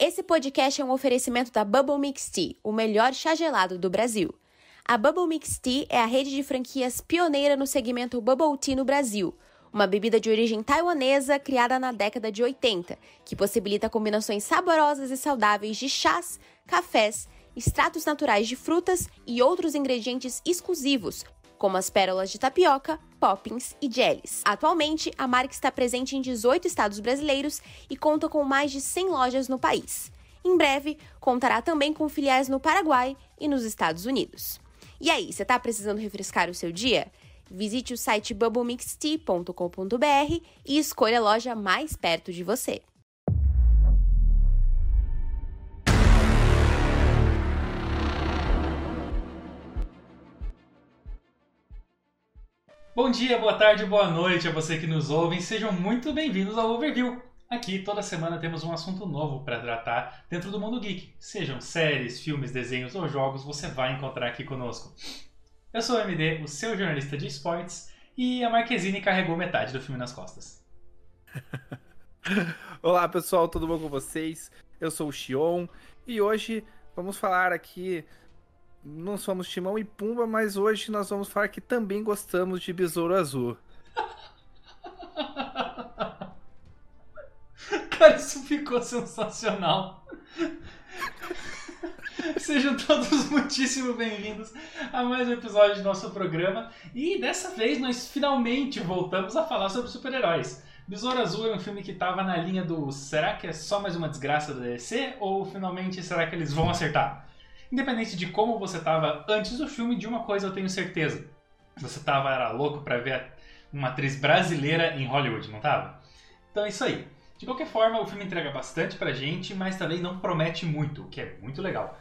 Esse podcast é um oferecimento da Bubble Mix Tea, o melhor chá gelado do Brasil. A Bubble Mix Tea é a rede de franquias pioneira no segmento Bubble Tea no Brasil, uma bebida de origem taiwanesa criada na década de 80, que possibilita combinações saborosas e saudáveis de chás, cafés, extratos naturais de frutas e outros ingredientes exclusivos, como as pérolas de tapioca, poppins e jellies. Atualmente, a marca está presente em 18 estados brasileiros e conta com mais de 100 lojas no país. Em breve, contará também com filiais no Paraguai e nos Estados Unidos. E aí, você está precisando refrescar o seu dia? Visite o site bubblemixtea.com.br e escolha a loja mais perto de você. Bom dia, boa tarde, boa noite a você que nos ouve. Sejam muito bem-vindos ao Overview. Aqui toda semana temos um assunto novo para tratar dentro do mundo geek. Sejam séries, filmes, desenhos ou jogos, você vai encontrar aqui conosco. Eu sou o MD, o seu jornalista de esportes, e a Marquezine carregou metade do filme nas costas. Olá pessoal, tudo bom com vocês? Eu sou o Xion e hoje vamos falar aqui não somos Timão e Pumba, mas hoje nós vamos falar que também gostamos de Besouro Azul. Cara, isso ficou sensacional. Sejam todos muitíssimo bem-vindos a mais um episódio do nosso programa. E dessa vez nós finalmente voltamos a falar sobre super-heróis. Besouro Azul é um filme que estava na linha do será que é só mais uma desgraça da DC? Ou finalmente será que eles vão acertar? Independente de como você estava antes do filme, de uma coisa eu tenho certeza. Você tava era louco para ver uma atriz brasileira em Hollywood, não tava? Então é isso aí. De qualquer forma, o filme entrega bastante pra gente, mas também não promete muito, o que é muito legal.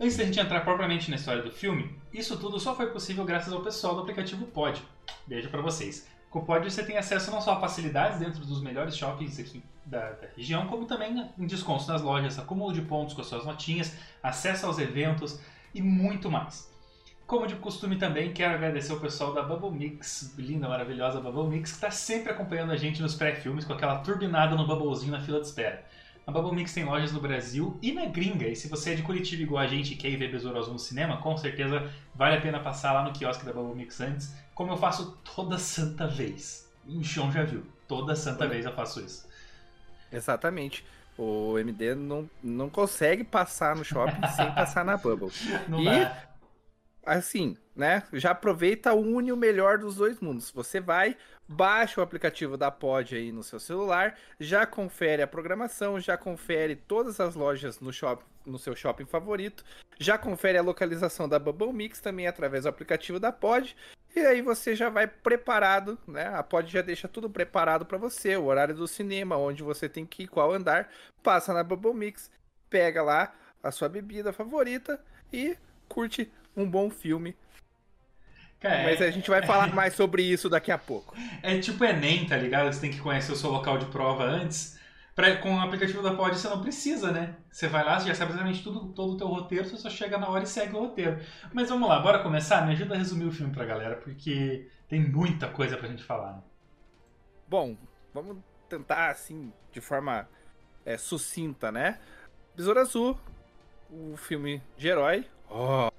Antes da gente entrar propriamente na história do filme, isso tudo só foi possível graças ao pessoal do aplicativo Pod. Beijo para vocês. Com o você tem acesso não só a facilidades dentro dos melhores shoppings aqui da, da, região, como também em descontos nas lojas, acúmulo de pontos com as suas notinhas, acesso aos eventos e muito mais. Como de costume também, quero agradecer o pessoal da Bubble Mix, linda, maravilhosa Bubble Mix, que está sempre acompanhando a gente nos pré-filmes com aquela turbinada no bubblezinho na fila de espera. A Bubble Mix tem lojas no Brasil e na gringa, e se você é de Curitiba igual a gente e quer ir ver Besouro Azul no cinema, com certeza vale a pena passar lá no quiosque da Bubble Mix antes, como eu faço toda santa vez. E o Sean já viu, toda santa vez eu faço isso. Exatamente. O MD não, não consegue passar no shopping sem passar na Bubble. Não e, dá. assim, né? Já aproveita, une o melhor dos dois mundos. Você vai, baixa o aplicativo da Pod aí no seu celular, já confere a programação, já confere todas as lojas no, shop, no seu shopping favorito, já confere a localização da Bubble Mix também através do aplicativo da Pod e aí você já vai preparado, né? A Pod já deixa tudo preparado para você, o horário do cinema, onde você tem que ir, qual andar, passa na Bubble Mix, pega lá a sua bebida favorita e curte um bom filme. Cara, Mas a gente vai falar é... mais sobre isso daqui a pouco. É tipo Enem, tá ligado? Você tem que conhecer o seu local de prova antes. Pra, com o aplicativo da Pod você não precisa, né? Você vai lá, você já sabe exatamente tudo, todo o teu roteiro, você só chega na hora e segue o roteiro. Mas vamos lá, bora começar? Me ajuda a resumir o filme pra galera, porque tem muita coisa pra gente falar. Né? Bom, vamos tentar assim, de forma é, sucinta, né? Besouro Azul, o filme de herói. Oh.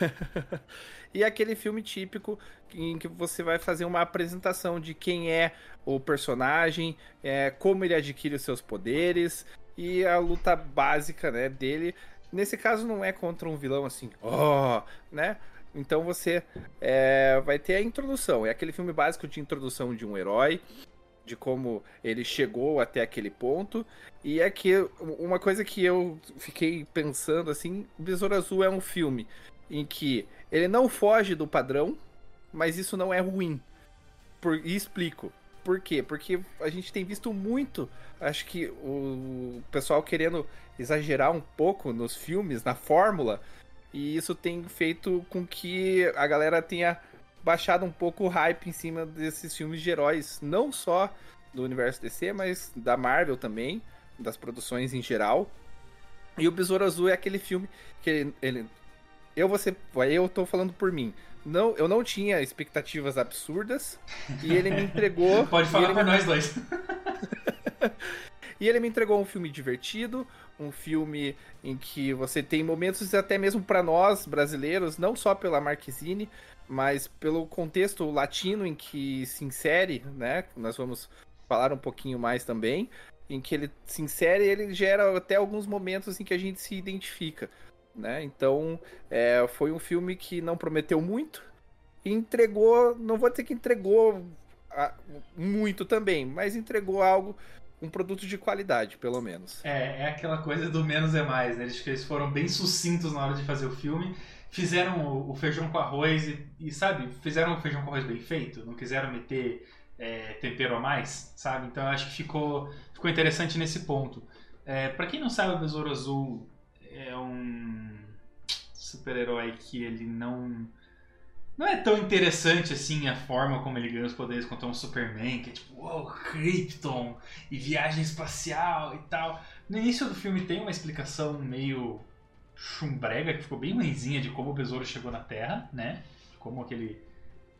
e aquele filme típico em que você vai fazer uma apresentação de quem é o personagem, é, como ele adquire os seus poderes e a luta básica né, dele. Nesse caso não é contra um vilão assim, oh, né? Então você é, vai ter a introdução. É aquele filme básico de introdução de um herói, de como ele chegou até aquele ponto. E é que uma coisa que eu fiquei pensando assim, Besouro Azul é um filme em que ele não foge do padrão, mas isso não é ruim. Por, e explico. Por quê? Porque a gente tem visto muito, acho que o pessoal querendo exagerar um pouco nos filmes, na fórmula, e isso tem feito com que a galera tenha baixado um pouco o hype em cima desses filmes de heróis, não só do universo DC, mas da Marvel também, das produções em geral. E o Besouro Azul é aquele filme que ele, ele eu vou ser, eu tô falando por mim. Não, eu não tinha expectativas absurdas e ele me entregou. Pode falar por nós dois. e ele me entregou um filme divertido, um filme em que você tem momentos até mesmo para nós brasileiros, não só pela Marquezine, mas pelo contexto latino em que se insere, né? Nós vamos falar um pouquinho mais também, em que ele se insere, ele gera até alguns momentos em que a gente se identifica, né? Então, é, foi um filme que não prometeu muito e entregou, não vou dizer que entregou muito também, mas entregou algo um produto de qualidade, pelo menos. É, é aquela coisa do menos é mais, né? Eles, eles foram bem sucintos na hora de fazer o filme, fizeram o, o feijão com arroz e, e, sabe, fizeram o feijão com arroz bem feito, não quiseram meter é, tempero a mais, sabe? Então eu acho que ficou, ficou interessante nesse ponto. É, para quem não sabe, o Besouro Azul é um super-herói que ele não não é tão interessante assim a forma como ele ganha os poderes contra um Superman, que é tipo, uou, Krypton e viagem espacial e tal. No início do filme tem uma explicação meio chumbrega, que ficou bem ruimzinha de como o besouro chegou na Terra, né? Como aquele.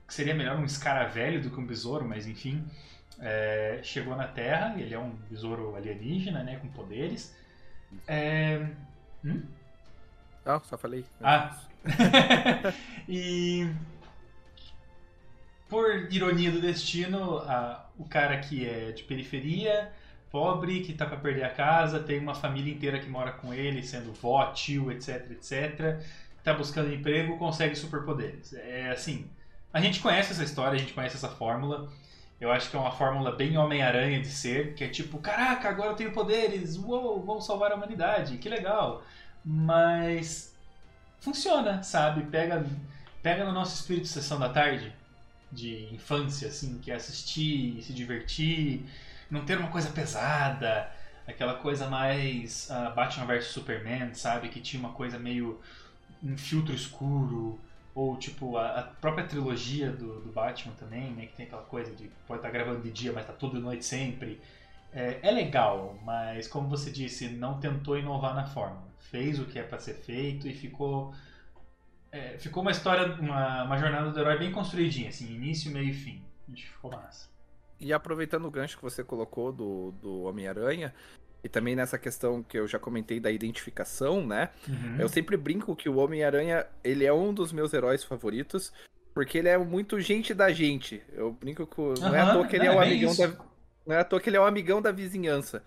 que seria melhor um escaravelho do que um besouro, mas enfim. É, chegou na Terra, ele é um besouro alienígena, né? Com poderes. É... Hum? Não, só falei. Ah, e por ironia do destino, a, o cara que é de periferia, pobre, que tá para perder a casa, tem uma família inteira que mora com ele, sendo vó, tio, etc, etc, tá buscando emprego, consegue superpoderes. É assim, a gente conhece essa história, a gente conhece essa fórmula. Eu acho que é uma fórmula bem Homem-Aranha de ser, que é tipo, caraca, agora eu tenho poderes, uou, vou salvar a humanidade, que legal. Mas funciona, sabe? Pega, pega no nosso espírito de sessão da tarde, de infância, assim, que é assistir, se divertir, não ter uma coisa pesada, aquela coisa mais uh, Batman vs Superman, sabe? Que tinha uma coisa meio um filtro escuro, ou tipo a, a própria trilogia do, do, Batman também, né? Que tem aquela coisa de pode estar tá gravando de dia, mas tá de noite sempre. É, é legal, mas como você disse, não tentou inovar na forma fez o que é para ser feito e ficou é, ficou uma história, uma, uma jornada do herói bem construidinha, assim, início, meio e fim. Que ficou massa. E aproveitando o gancho que você colocou do, do Homem-Aranha, e também nessa questão que eu já comentei da identificação, né? Uhum. Eu sempre brinco que o Homem-Aranha, ele é um dos meus heróis favoritos, porque ele é muito gente da gente. Eu brinco com. Não é à toa que ele é, é o amigão da. Não é à toa que ele é o amigão da vizinhança.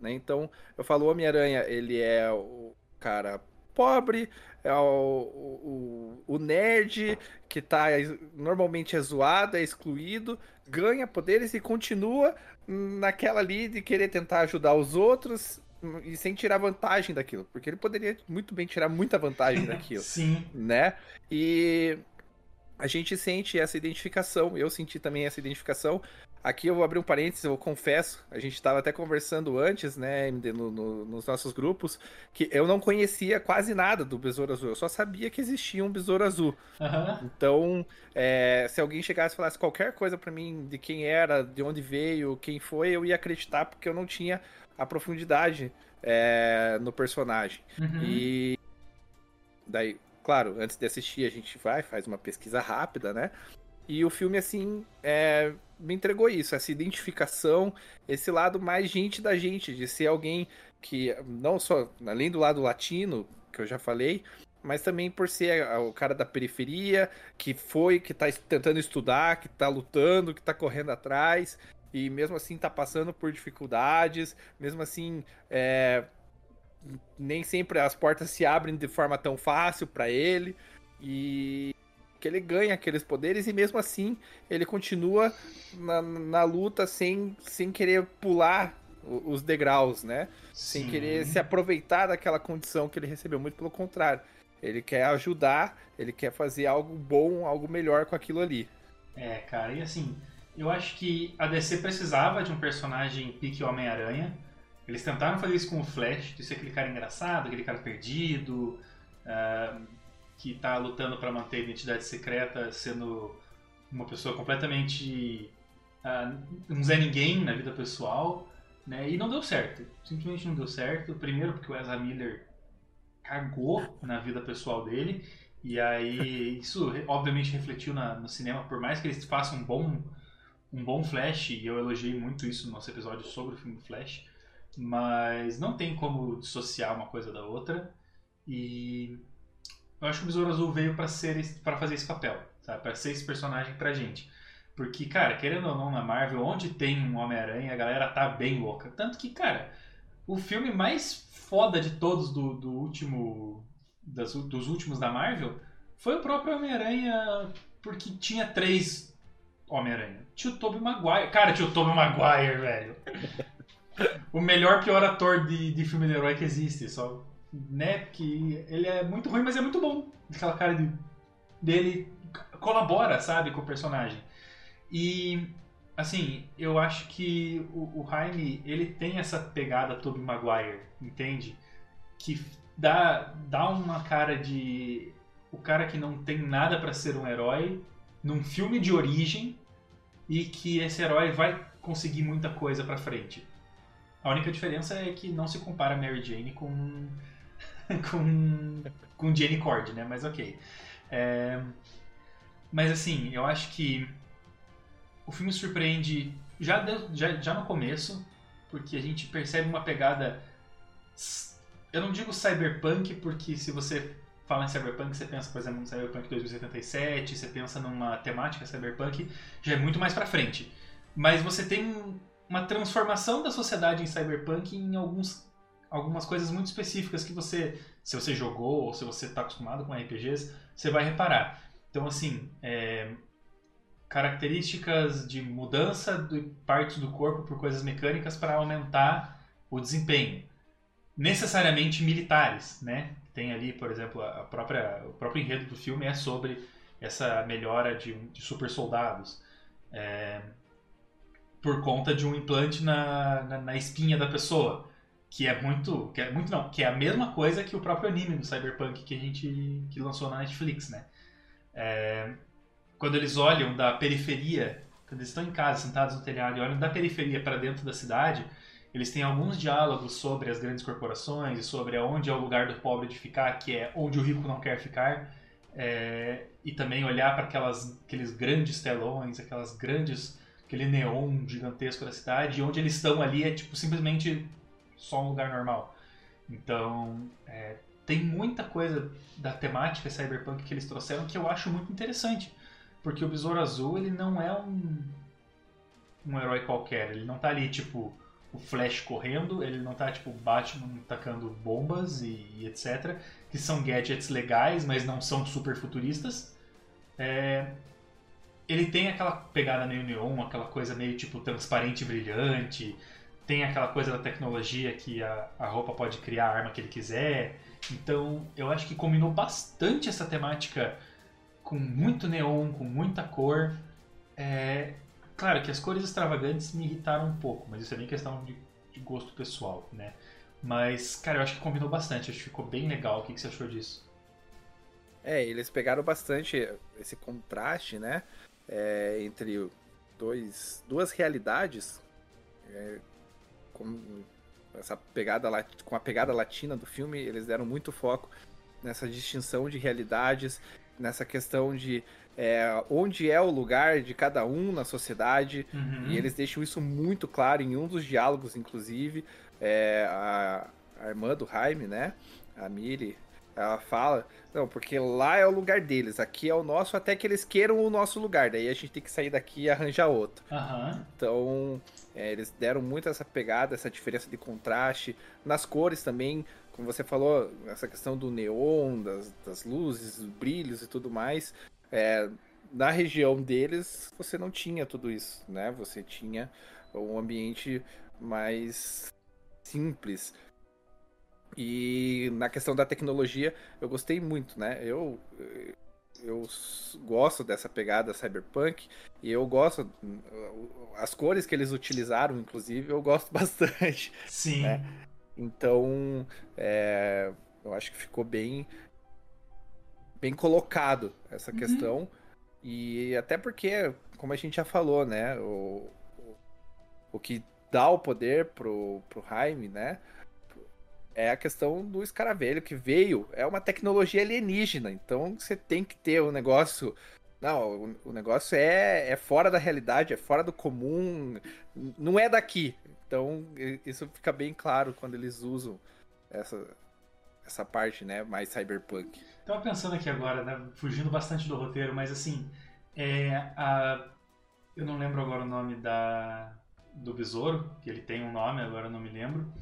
Né? Então, eu falo, o Homem-Aranha, ele é o cara pobre, é o, o, o, nerd que tá normalmente é zoado, é excluído, ganha poderes e continua naquela ali de querer tentar ajudar os outros e sem tirar vantagem daquilo, porque ele poderia muito bem tirar muita vantagem daquilo. Sim. Né? E a gente sente essa identificação, eu senti também essa identificação Aqui eu vou abrir um parênteses, eu confesso, a gente estava até conversando antes, né, no, no, nos nossos grupos, que eu não conhecia quase nada do Besouro Azul, eu só sabia que existia um Besouro Azul. Uhum. Então, é, se alguém chegasse e falasse qualquer coisa para mim de quem era, de onde veio, quem foi, eu ia acreditar porque eu não tinha a profundidade é, no personagem. Uhum. E daí, claro, antes de assistir a gente vai, faz uma pesquisa rápida, né? E o filme, assim, é, me entregou isso, essa identificação, esse lado mais gente da gente, de ser alguém que, não só, além do lado latino, que eu já falei, mas também por ser o cara da periferia, que foi, que tá tentando estudar, que tá lutando, que tá correndo atrás, e mesmo assim tá passando por dificuldades, mesmo assim, é, nem sempre as portas se abrem de forma tão fácil para ele, e que ele ganha aqueles poderes e mesmo assim ele continua na, na luta sem, sem querer pular os degraus, né? Sim. Sem querer se aproveitar daquela condição que ele recebeu. Muito pelo contrário. Ele quer ajudar, ele quer fazer algo bom, algo melhor com aquilo ali. É, cara, e assim, eu acho que a DC precisava de um personagem pique Homem-Aranha. Eles tentaram fazer isso com o Flash, de ser aquele cara engraçado, aquele cara perdido. Uh, que está lutando para manter a identidade secreta, sendo uma pessoa completamente uh, um Zé Ninguém na vida pessoal, né? E não deu certo. Simplesmente não deu certo. Primeiro porque o Ezra Miller cagou na vida pessoal dele. E aí isso obviamente refletiu na, no cinema, por mais que eles façam um bom, um bom Flash, e eu elogiei muito isso no nosso episódio sobre o filme Flash, mas não tem como dissociar uma coisa da outra. E eu acho que o Besouro Azul veio para ser para fazer esse papel, sabe? Para ser esse personagem pra gente. Porque, cara, querendo ou não, na Marvel, onde tem um Homem-Aranha, a galera tá bem louca. Tanto que, cara, o filme mais foda de todos do, do último. Das, dos últimos da Marvel foi o próprio Homem-Aranha, porque tinha três Homem-Aranha. Tinha o Tobey Maguire. Cara, tinha o Tobey Maguire, velho. O melhor pior ator de, de filme de herói que existe. Só, né? Que ele é muito ruim, mas é muito bom. Aquela cara de, dele colabora, sabe, com o personagem. E assim, eu acho que o, o Jaime, ele tem essa pegada Tobey Maguire, entende? Que dá, dá uma cara de o cara que não tem nada para ser um herói num filme de origem e que esse herói vai conseguir muita coisa para frente. A única diferença é que não se compara Mary Jane com com com Jenny Cord, né? Mas ok. É... Mas assim, eu acho que o filme surpreende já, já, já no começo, porque a gente percebe uma pegada. Eu não digo cyberpunk, porque se você fala em cyberpunk, você pensa, por exemplo, no Cyberpunk 2077, você pensa numa temática cyberpunk, já é muito mais pra frente. Mas você tem uma transformação da sociedade em cyberpunk em alguns, algumas coisas muito específicas que você, se você jogou ou se você está acostumado com RPGs, você vai reparar. Então, assim, é, características de mudança de partes do corpo por coisas mecânicas para aumentar o desempenho. Necessariamente militares, né? Tem ali, por exemplo, a própria, o próprio enredo do filme é sobre essa melhora de, de super soldados. É, por conta de um implante na, na, na, espinha da pessoa. Que é muito. Que é muito não, que é a mesma coisa que o próprio anime do Cyberpunk que a gente que lançou na Netflix, né? É, quando eles olham da periferia, quando eles estão em casa, sentados no telhado e olham da periferia para dentro da cidade, eles têm alguns diálogos sobre as grandes corporações e sobre onde é o lugar do pobre de ficar, que é onde o rico não quer ficar. É, e também olhar para aqueles grandes telões, aquelas grandes, aquele neon gigantesco da cidade, e onde eles estão ali é tipo simplesmente só um lugar normal. Então, é, tem muita coisa da temática cyberpunk que eles trouxeram que eu acho muito interessante. Porque o Besouro Azul, ele não é um, um herói qualquer. Ele não tá ali, tipo, o Flash correndo, ele não tá, tipo, Batman tacando bombas e, e etc. Que são gadgets legais, mas não são super futuristas. É, ele tem aquela pegada meio neon, aquela coisa meio, tipo, transparente e brilhante. Tem aquela coisa da tecnologia que a, a roupa pode criar a arma que ele quiser. Então, eu acho que combinou bastante essa temática com muito neon, com muita cor. É, claro que as cores extravagantes me irritaram um pouco, mas isso é bem questão de, de gosto pessoal, né? Mas, cara, eu acho que combinou bastante, acho que ficou bem legal. O que, que você achou disso? É, eles pegaram bastante esse contraste, né? É, entre dois, duas realidades. É, com essa pegada com a pegada latina do filme, eles deram muito foco nessa distinção de realidades nessa questão de é, onde é o lugar de cada um na sociedade. Uhum. E eles deixam isso muito claro em um dos diálogos, inclusive. É, a, a, irmã do Jaime, né? A Miri, ela fala: Não, porque lá é o lugar deles, aqui é o nosso, até que eles queiram o nosso lugar. Daí a gente tem que sair daqui e arranjar outro. Uhum. Então, é, eles deram muito essa pegada, essa diferença de contraste. Nas cores também, como você falou, essa questão do neon, das, das luzes, brilhos e tudo mais, é, na região deles você não tinha tudo isso, né? Você tinha um ambiente mais simples. E na questão da tecnologia, eu gostei muito, né? Eu eu gosto dessa pegada cyberpunk e eu gosto as cores que eles utilizaram, inclusive, eu gosto bastante. Sim. Né? Então, é, eu acho que ficou bem bem colocado essa uhum. questão. E até porque, como a gente já falou, né? O, o, o que dá o poder pro, pro Jaime, né? É a questão do escaravelho que veio. É uma tecnologia alienígena. Então você tem que ter o um negócio. Não, o, o negócio é, é fora da realidade, é fora do comum. Não é daqui Então, isso fica bem claro quando eles usam essa, essa parte, né, mais cyberpunk. Tava pensando aqui agora, né, fugindo bastante do roteiro, mas assim, é, a, eu não lembro agora o nome da, do besouro, que ele tem um nome, agora eu não me lembro.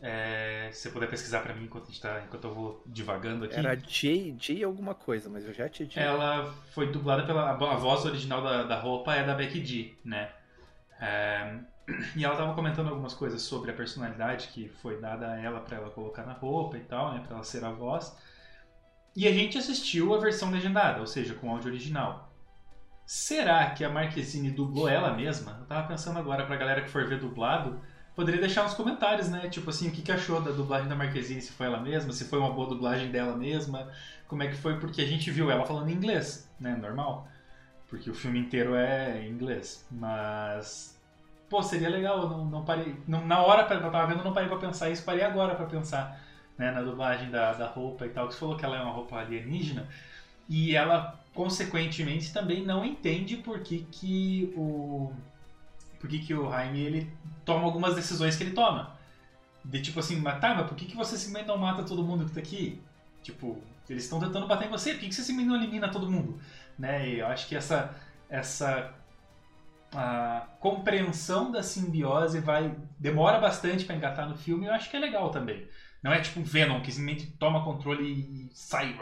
É, se você puder pesquisar para mim enquanto, tá, enquanto eu vou divagando aqui. Era Jay, alguma coisa, mas eu já te disse. Ela foi dublada pela. A voz original da, da roupa é da Becky G, né? É, e ela tava comentando algumas coisas sobre a personalidade que foi dada a ela para ela colocar na roupa e tal, né? Pra ela ser a voz. E a gente assistiu a versão legendada, ou seja, com áudio original. Será que a Marquezine dublou ela mesma? Eu tava pensando agora pra galera que for ver dublado poderia deixar nos comentários, né? Tipo assim, o que, que achou da dublagem da Marquezine, se foi ela mesma, se foi uma boa dublagem dela mesma, como é que foi, porque a gente viu ela falando inglês, né? Normal. Porque o filme inteiro é em inglês. Mas. Pô, seria legal, não, não parei. Não, na hora que eu tava vendo, não parei pra pensar isso, parei agora pra pensar né, na dublagem da, da roupa e tal, que você falou que ela é uma roupa alienígena. E ela, consequentemente, também não entende por que, que o por que, que o Jaime ele toma algumas decisões que ele toma. De tipo assim, mas tá, mas por que, que você simplesmente não mata todo mundo que tá aqui? Tipo, eles estão tentando bater em você, por que, que você simplesmente não elimina todo mundo? Né? E eu acho que essa, essa a compreensão da simbiose vai demora bastante para engatar no filme e eu acho que é legal também. Não é tipo um Venom que simplesmente toma controle e sai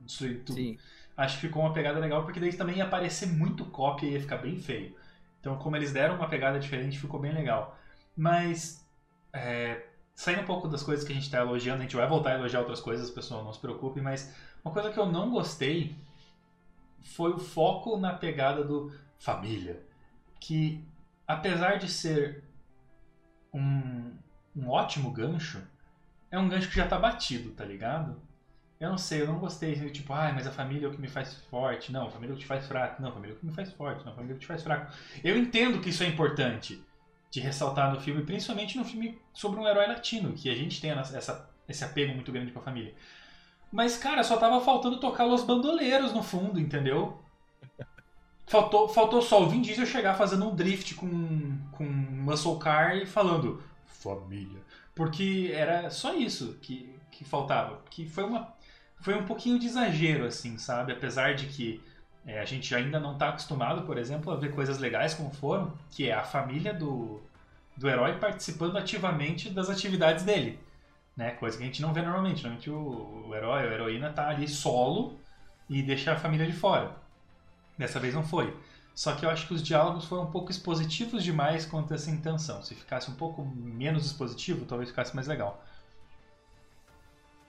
destruir tudo. Sim. Acho que ficou uma pegada legal porque daí também ia aparecer muito cópia e ia ficar bem feio. Então, como eles deram uma pegada diferente, ficou bem legal. Mas, é, saindo um pouco das coisas que a gente está elogiando, a gente vai voltar a elogiar outras coisas, pessoal, não se preocupe, mas uma coisa que eu não gostei foi o foco na pegada do família. Que, apesar de ser um, um ótimo gancho, é um gancho que já tá batido, tá ligado? Eu não sei, eu não gostei. Tipo, ah, mas a família é o que me faz forte. Não, a família é o que te faz fraco. Não, a família é o que me faz forte. Não, a família é o que te faz fraco. Eu entendo que isso é importante de ressaltar no filme, principalmente no filme sobre um herói latino, que a gente tem essa, esse apego muito grande com a família. Mas, cara, só tava faltando tocar os bandoleiros no fundo, entendeu? Faltou, faltou só o Vin Diesel chegar fazendo um drift com, com muscle car e falando família. Porque era só isso que, que faltava. Que foi uma foi um pouquinho de exagero, assim, sabe? Apesar de que é, a gente ainda não está acostumado, por exemplo, a ver coisas legais como foram, que é a família do, do herói participando ativamente das atividades dele. Né? Coisa que a gente não vê normalmente. Normalmente o, o herói, a heroína tá ali solo e deixa a família de fora. Dessa vez não foi. Só que eu acho que os diálogos foram um pouco expositivos demais quanto a essa intenção. Se ficasse um pouco menos expositivo, talvez ficasse mais legal.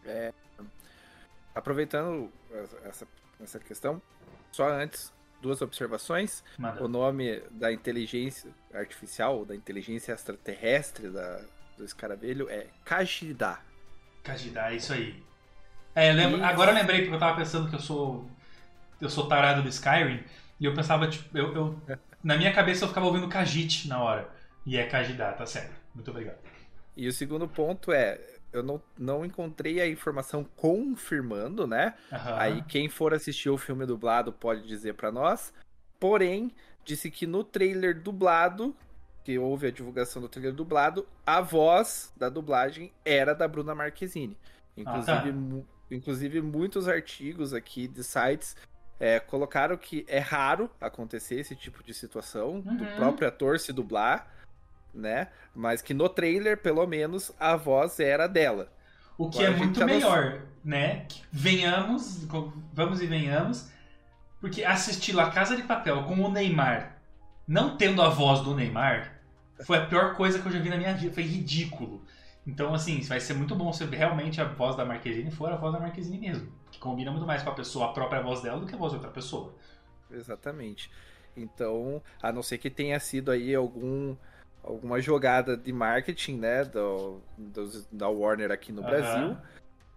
É, aproveitando essa, essa questão, só antes, duas observações. O nome da inteligência artificial, da inteligência extraterrestre da, do escaravelho é Kajida. Kajida, é isso aí. É, eu lembro, e... Agora eu lembrei porque eu tava pensando que eu sou. Eu sou tarado do Skyrim. E eu pensava, tipo, eu, eu na minha cabeça eu ficava ouvindo Kajit na hora. E é Kajida, tá certo. Muito obrigado. E o segundo ponto é, eu não, não encontrei a informação confirmando, né? Uhum. Aí quem for assistir o filme dublado pode dizer para nós. Porém, disse que no trailer dublado, que houve a divulgação do trailer dublado, a voz da dublagem era da Bruna Marquezine. Inclusive, tá. inclusive muitos artigos aqui de sites é, colocaram que é raro acontecer esse tipo de situação uhum. do próprio ator se dublar né? Mas que no trailer, pelo menos, a voz era dela. O que Agora é muito melhor, né? venhamos, vamos e venhamos, porque assistir La Casa de Papel com o Neymar, não tendo a voz do Neymar, foi a pior coisa que eu já vi na minha vida. Foi ridículo. Então, assim, vai ser muito bom se realmente a voz da Marquezine for a voz da Marquezine mesmo. Que combina muito mais com a pessoa, a própria voz dela, do que a voz de outra pessoa. Exatamente. Então, a não ser que tenha sido aí algum alguma jogada de marketing, né, do, do da Warner aqui no uhum. Brasil.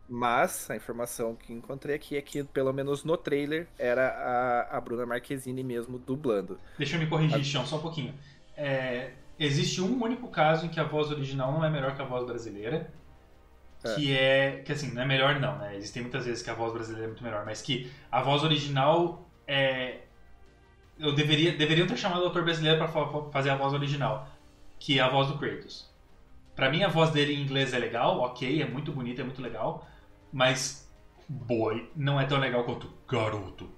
Mas a informação que encontrei aqui é que, pelo menos no trailer, era a, a Bruna Marquezine mesmo dublando. Deixa eu me corrigir, a... Chão, só um pouquinho. É, existe um único caso em que a voz original não é melhor que a voz brasileira. É. Que é. Que assim, não é melhor não, né? Existem muitas vezes que a voz brasileira é muito melhor, mas que a voz original é. Eu deveria, deveriam ter chamado o autor brasileiro para fazer a voz original que é a voz do Kratos. Pra mim, a voz dele em inglês é legal, ok, é muito bonita, é muito legal, mas boy não é tão legal quanto garoto.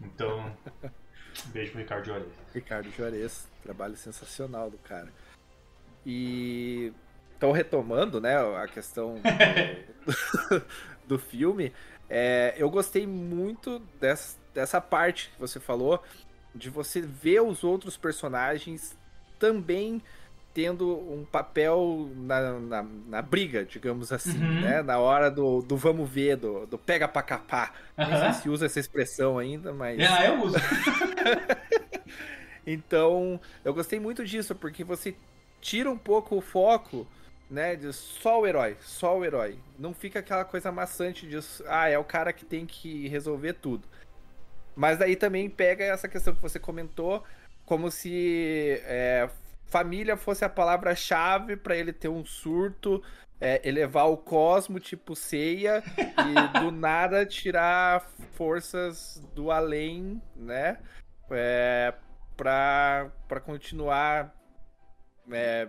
Então, beijo pro Ricardo Juarez. Ricardo Juarez, trabalho sensacional do cara. E então retomando, né, a questão do, do filme, é, eu gostei muito dessa, dessa parte que você falou, de você ver os outros personagens também tendo um papel na, na, na briga, digamos assim, uhum. né? Na hora do, do vamos ver, do, do pega pra capar. Uhum. Não sei se usa essa expressão ainda, mas. Ah, eu uso. então, eu gostei muito disso, porque você tira um pouco o foco né, de só o herói, só o herói. Não fica aquela coisa maçante de, ah, é o cara que tem que resolver tudo. Mas daí também pega essa questão que você comentou, como se é, família fosse a palavra-chave para ele ter um surto, é, elevar o cosmo tipo ceia e do nada tirar forças do além, né? É, pra, pra continuar é,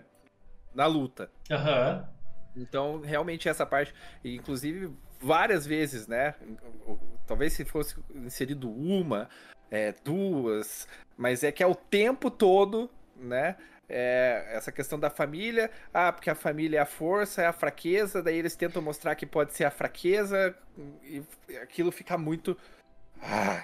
na luta. Uhum. Então, realmente, essa parte, inclusive, várias vezes, né? Talvez se fosse inserido uma, é, duas, mas é que é o tempo todo, né? É, essa questão da família, ah, porque a família é a força, é a fraqueza, daí eles tentam mostrar que pode ser a fraqueza, e aquilo fica muito ah,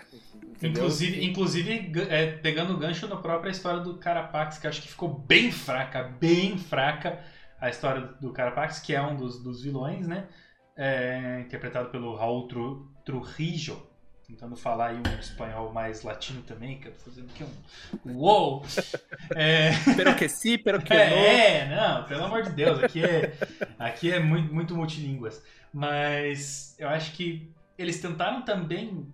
inclusive, inclusive é, pegando o gancho na própria história do Carapax, que acho que ficou bem fraca, bem fraca a história do Carapax, que é um dos, dos vilões, né? É, interpretado pelo Raul Tru, Trujillo. Tentando falar aí um espanhol mais latino também, que eu tô fazendo aqui um. Uou! É... Pero que sim, pero que é, não. É, não, pelo amor de Deus, aqui é, aqui é muito, muito multilínguas. Mas eu acho que eles tentaram também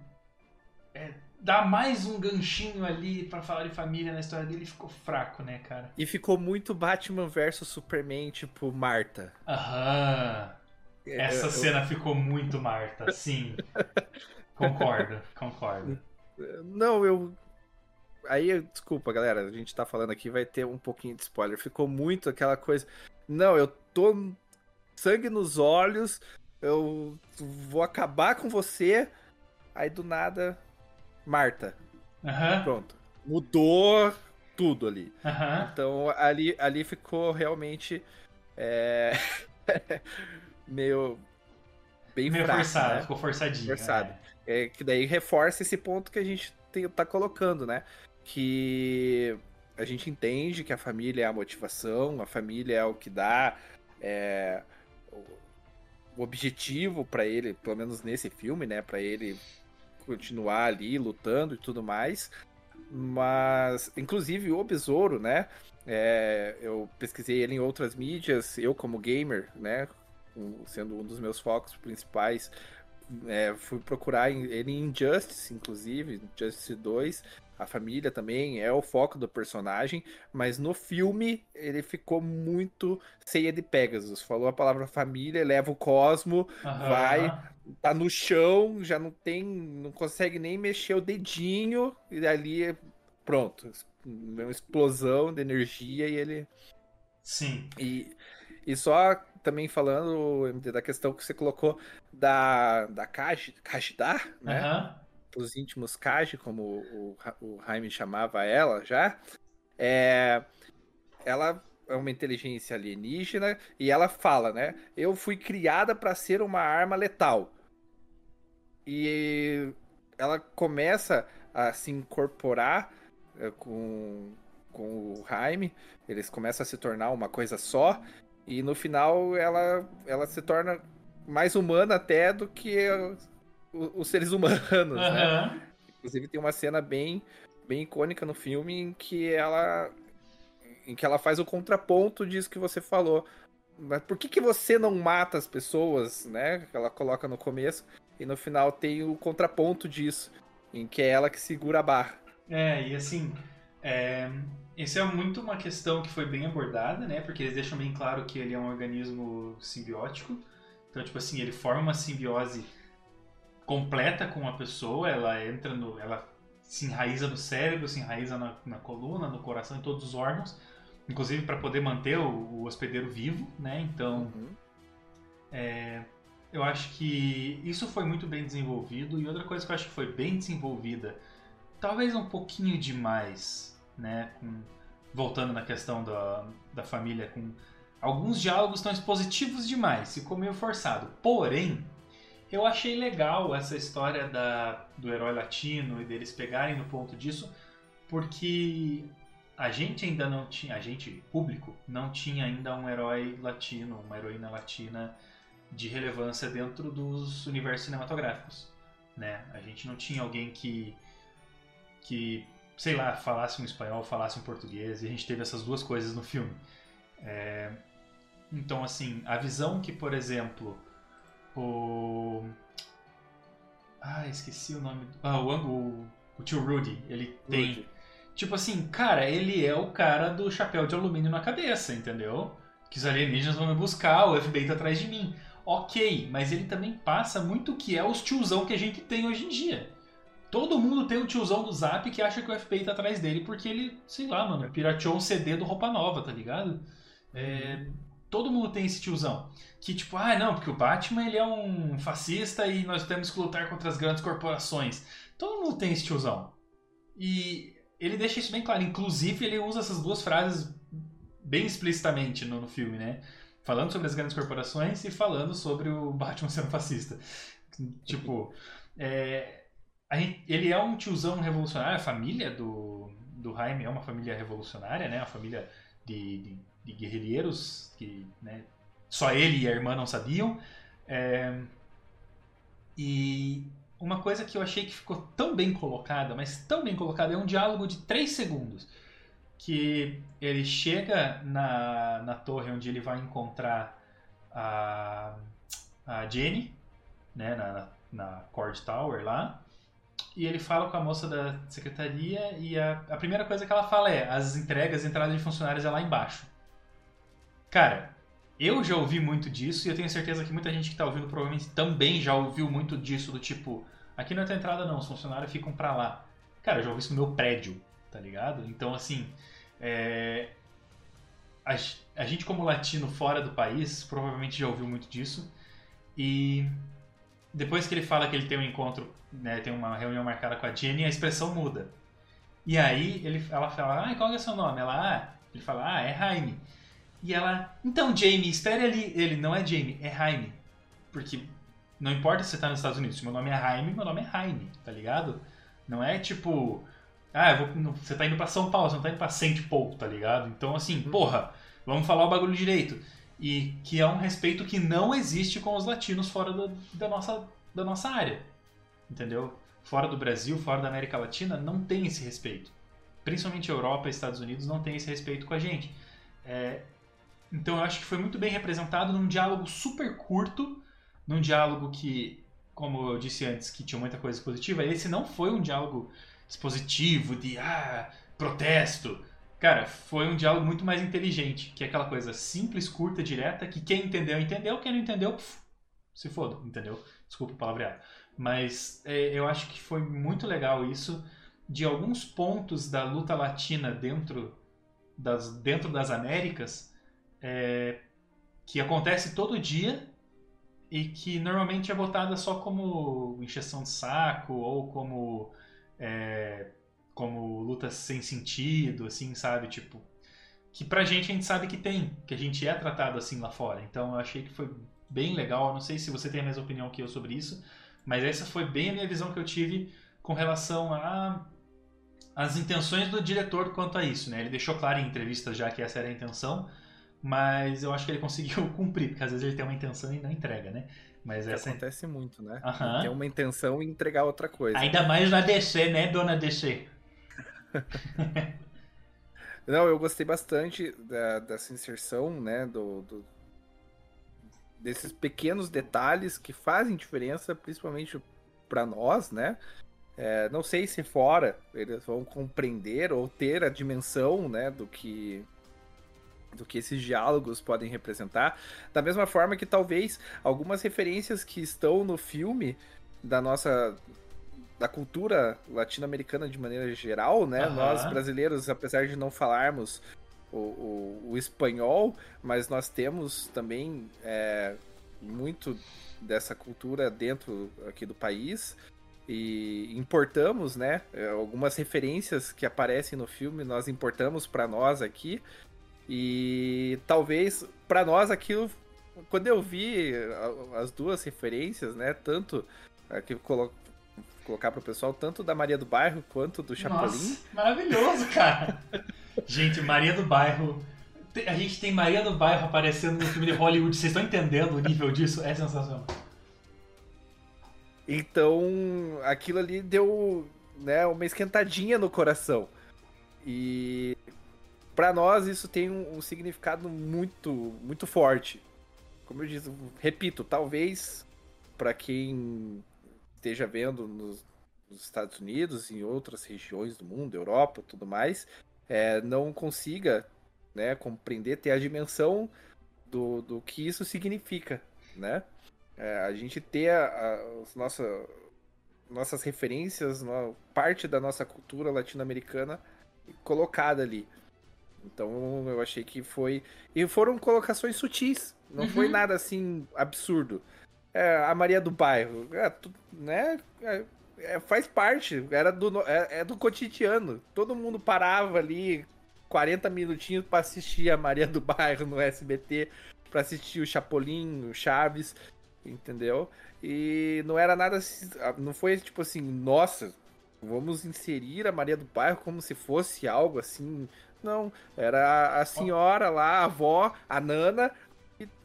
é, dar mais um ganchinho ali para falar de família na história dele ficou fraco, né, cara? E ficou muito Batman versus Superman, tipo, Marta. Aham. É, Essa eu... cena ficou muito Marta, sim. concordo, concordo. Não, eu. Aí, desculpa, galera, a gente tá falando aqui, vai ter um pouquinho de spoiler. Ficou muito aquela coisa. Não, eu tô sangue nos olhos, eu vou acabar com você. Aí do nada Marta. Uhum. Pronto. Mudou tudo ali. Uhum. Então ali, ali ficou realmente é... meio bem meio fraco, forçado, né? ficou forçadinho. Forçado. É. é. que daí reforça esse ponto que a gente tem, tá colocando, né? Que a gente entende que a família é a motivação, a família é o que dá é, o objetivo para ele, pelo menos nesse filme, né? Para ele continuar ali lutando e tudo mais. Mas, inclusive, o Besouro, né? É, eu pesquisei ele em outras mídias, eu como gamer, né? Sendo um dos meus focos principais, é, fui procurar ele em Injustice, inclusive, Justice 2. A família também é o foco do personagem, mas no filme ele ficou muito ceia de Pegasus. Falou a palavra família, leva o cosmo, vai, tá no chão, já não tem, não consegue nem mexer o dedinho, e ali pronto, uma explosão de energia e ele. Sim. E, e só também falando da questão que você colocou da, da Kajidar, né? Uhum os íntimos Kaji, como o, o Jaime chamava ela já, é, ela é uma inteligência alienígena e ela fala, né? Eu fui criada para ser uma arma letal. E ela começa a se incorporar é, com, com o Jaime, eles começam a se tornar uma coisa só, e no final ela, ela se torna mais humana até do que os seres humanos, uhum. né? Inclusive tem uma cena bem, bem icônica no filme em que ela em que ela faz o contraponto disso que você falou. Mas por que, que você não mata as pessoas, né? Que ela coloca no começo e no final tem o contraponto disso, em que é ela que segura a barra. É, e assim, é, isso é muito uma questão que foi bem abordada, né? Porque eles deixam bem claro que ele é um organismo simbiótico. Então, tipo assim, ele forma uma simbiose completa com a pessoa, ela entra no. ela se enraiza no cérebro, se enraiza na, na coluna, no coração, em todos os órgãos. inclusive para poder manter o, o, hospedeiro vivo, né? Então, uhum. é, eu acho que isso foi muito bem desenvolvido. E outra coisa que eu acho que foi bem desenvolvida, talvez um pouquinho demais, né? Com, voltando na questão da, da família, com alguns diálogos tão expositivos demais, ficou meio forçado. Porém, eu achei legal essa história da, do herói latino e deles pegarem no ponto disso, porque a gente ainda não tinha, a gente, público, não tinha ainda um herói latino, uma heroína latina de relevância dentro dos universos cinematográficos, né? A gente não tinha alguém que que sei lá falasse um espanhol, falasse um português, e a gente teve essas duas coisas no filme. É... Então, assim, a visão que, por exemplo, o ah, esqueci o nome. Ah, o, o, o tio Rudy, ele tem. Rudy. Tipo assim, cara, ele é o cara do chapéu de alumínio na cabeça, entendeu? Que os alienígenas vão me buscar, o FBI tá atrás de mim ok, mas ele também passa muito o que é os tiozão que a gente tem hoje em dia. Todo mundo tem o tiozão do Zap que acha que o FBI tá atrás dele porque ele, sei lá, mano, pirateou um CD do Roupa Nova, tá ligado? É, todo mundo tem esse tiozão. Que tipo, ah, não, porque o Batman ele é um fascista e nós temos que lutar contra as grandes corporações. Todo mundo tem esse tiozão. E ele deixa isso bem claro. Inclusive, ele usa essas duas frases bem explicitamente no, no filme, né? falando sobre as grandes corporações e falando sobre o Batman sendo fascista. tipo, é, gente, ele é um tiozão revolucionário, a família do, do Jaime é uma família revolucionária, né? Uma família de, de, de guerrilheiros que né, só ele e a irmã não sabiam. É, e uma coisa que eu achei que ficou tão bem colocada, mas tão bem colocada, é um diálogo de 3 segundos que ele chega na, na torre onde ele vai encontrar a, a Jenny, né, na, na, Court Tower lá, e ele fala com a moça da secretaria e a, a primeira coisa que ela fala é as entregas, entrada de funcionários é lá embaixo. Cara, eu já ouvi muito disso e eu tenho certeza que muita gente que está ouvindo provavelmente também já ouviu muito disso, do tipo, aqui não é tua entrada não, os funcionários ficam para lá. Cara, eu já ouvi isso no meu prédio, tá ligado? Então, assim, é, a, a, gente como latino fora do país provavelmente já ouviu muito disso. E depois que ele fala que ele tem um encontro, né, tem uma reunião marcada com a Jenny, a expressão muda. E aí ele, ela fala, ah, qual é o seu nome? Ela, ah, ele fala, ah, é Jaime. E ela, então Jamie, espere ali. Ele, não é Jamie, é Jaime. Porque não importa se você tá nos Estados Unidos, se meu nome é Jaime, meu nome é Jaime, tá ligado? Não é tipo, ah, vou, você tá indo pra São Paulo, você não tá indo pra Saint Paul, tá ligado? Então, assim, uhum. porra, vamos falar o bagulho direito. E que é um respeito que não existe com os latinos fora da, da, nossa, da nossa área. Entendeu? Fora do Brasil, fora da América Latina, não tem esse respeito. Principalmente Europa e Estados Unidos não tem esse respeito com a gente. É, então eu acho que foi muito bem representado num diálogo super curto, num diálogo que, como eu disse antes, que tinha muita coisa positiva. Esse não foi um diálogo expositivo, de ah, protesto. Cara, foi um diálogo muito mais inteligente, que é aquela coisa simples, curta, direta, que quem entendeu, entendeu, quem não entendeu, pff, se foda, entendeu? Desculpa o palavreado. Mas é, eu acho que foi muito legal isso, de alguns pontos da luta latina dentro das, dentro das Américas, é, que acontece todo dia e que normalmente é botada só como encheção de saco ou como é, como lutas sem sentido, assim, sabe? Tipo, que pra gente a gente sabe que tem, que a gente é tratado assim lá fora. Então eu achei que foi bem legal. Eu não sei se você tem a mesma opinião que eu sobre isso, mas essa foi bem a minha visão que eu tive com relação a as intenções do diretor quanto a isso, né? Ele deixou claro em entrevistas já que essa era a intenção, mas eu acho que ele conseguiu cumprir, porque às vezes ele tem uma intenção e não entrega, né? Mas essa... acontece muito, né? Uhum. Tem uma intenção em entregar outra coisa. Ainda mais na DC, né, dona DC? Não, eu gostei bastante da, dessa inserção, né, do, do, desses pequenos detalhes que fazem diferença, principalmente para nós, né? É, não sei se fora eles vão compreender ou ter a dimensão, né, do que do que esses diálogos podem representar. Da mesma forma que talvez algumas referências que estão no filme da nossa da cultura latino-americana de maneira geral, né? Uhum. Nós brasileiros, apesar de não falarmos o, o, o espanhol, mas nós temos também é, muito dessa cultura dentro aqui do país e importamos, né? É, algumas referências que aparecem no filme nós importamos para nós aqui e talvez para nós aquilo quando eu vi as duas referências, né? Tanto colo colocar para o pessoal tanto da Maria do Bairro quanto do Chapolin. Nossa, maravilhoso, cara. gente, Maria do Bairro a gente tem Maria do Bairro aparecendo no filme de Hollywood. Vocês estão entendendo o nível disso? É sensacional. Então, aquilo ali deu né, uma esquentadinha no coração. E para nós isso tem um, um, significado muito, muito forte. Como eu disse, repito, talvez para quem esteja vendo nos, nos, Estados Unidos, em outras regiões do mundo, Europa, tudo mais, é, não consiga né, compreender, ter a dimensão do, do que isso significa, né? É, a gente ter a, a, as nossa, nossas referências, parte da nossa cultura latino-americana colocada ali. Então eu achei que foi. E foram colocações sutis, não uhum. foi nada assim absurdo. É, a Maria do Bairro, é, né? É, é, faz parte, era do, é, é, do cotidiano. Todo mundo parava ali 40 minutinhos para assistir a Maria do Bairro no SBT, para assistir o Chapolin, o Chaves entendeu? E não era nada, não foi tipo assim, nossa, vamos inserir a Maria do Bairro como se fosse algo assim. Não, era a senhora lá, a avó, a Nana,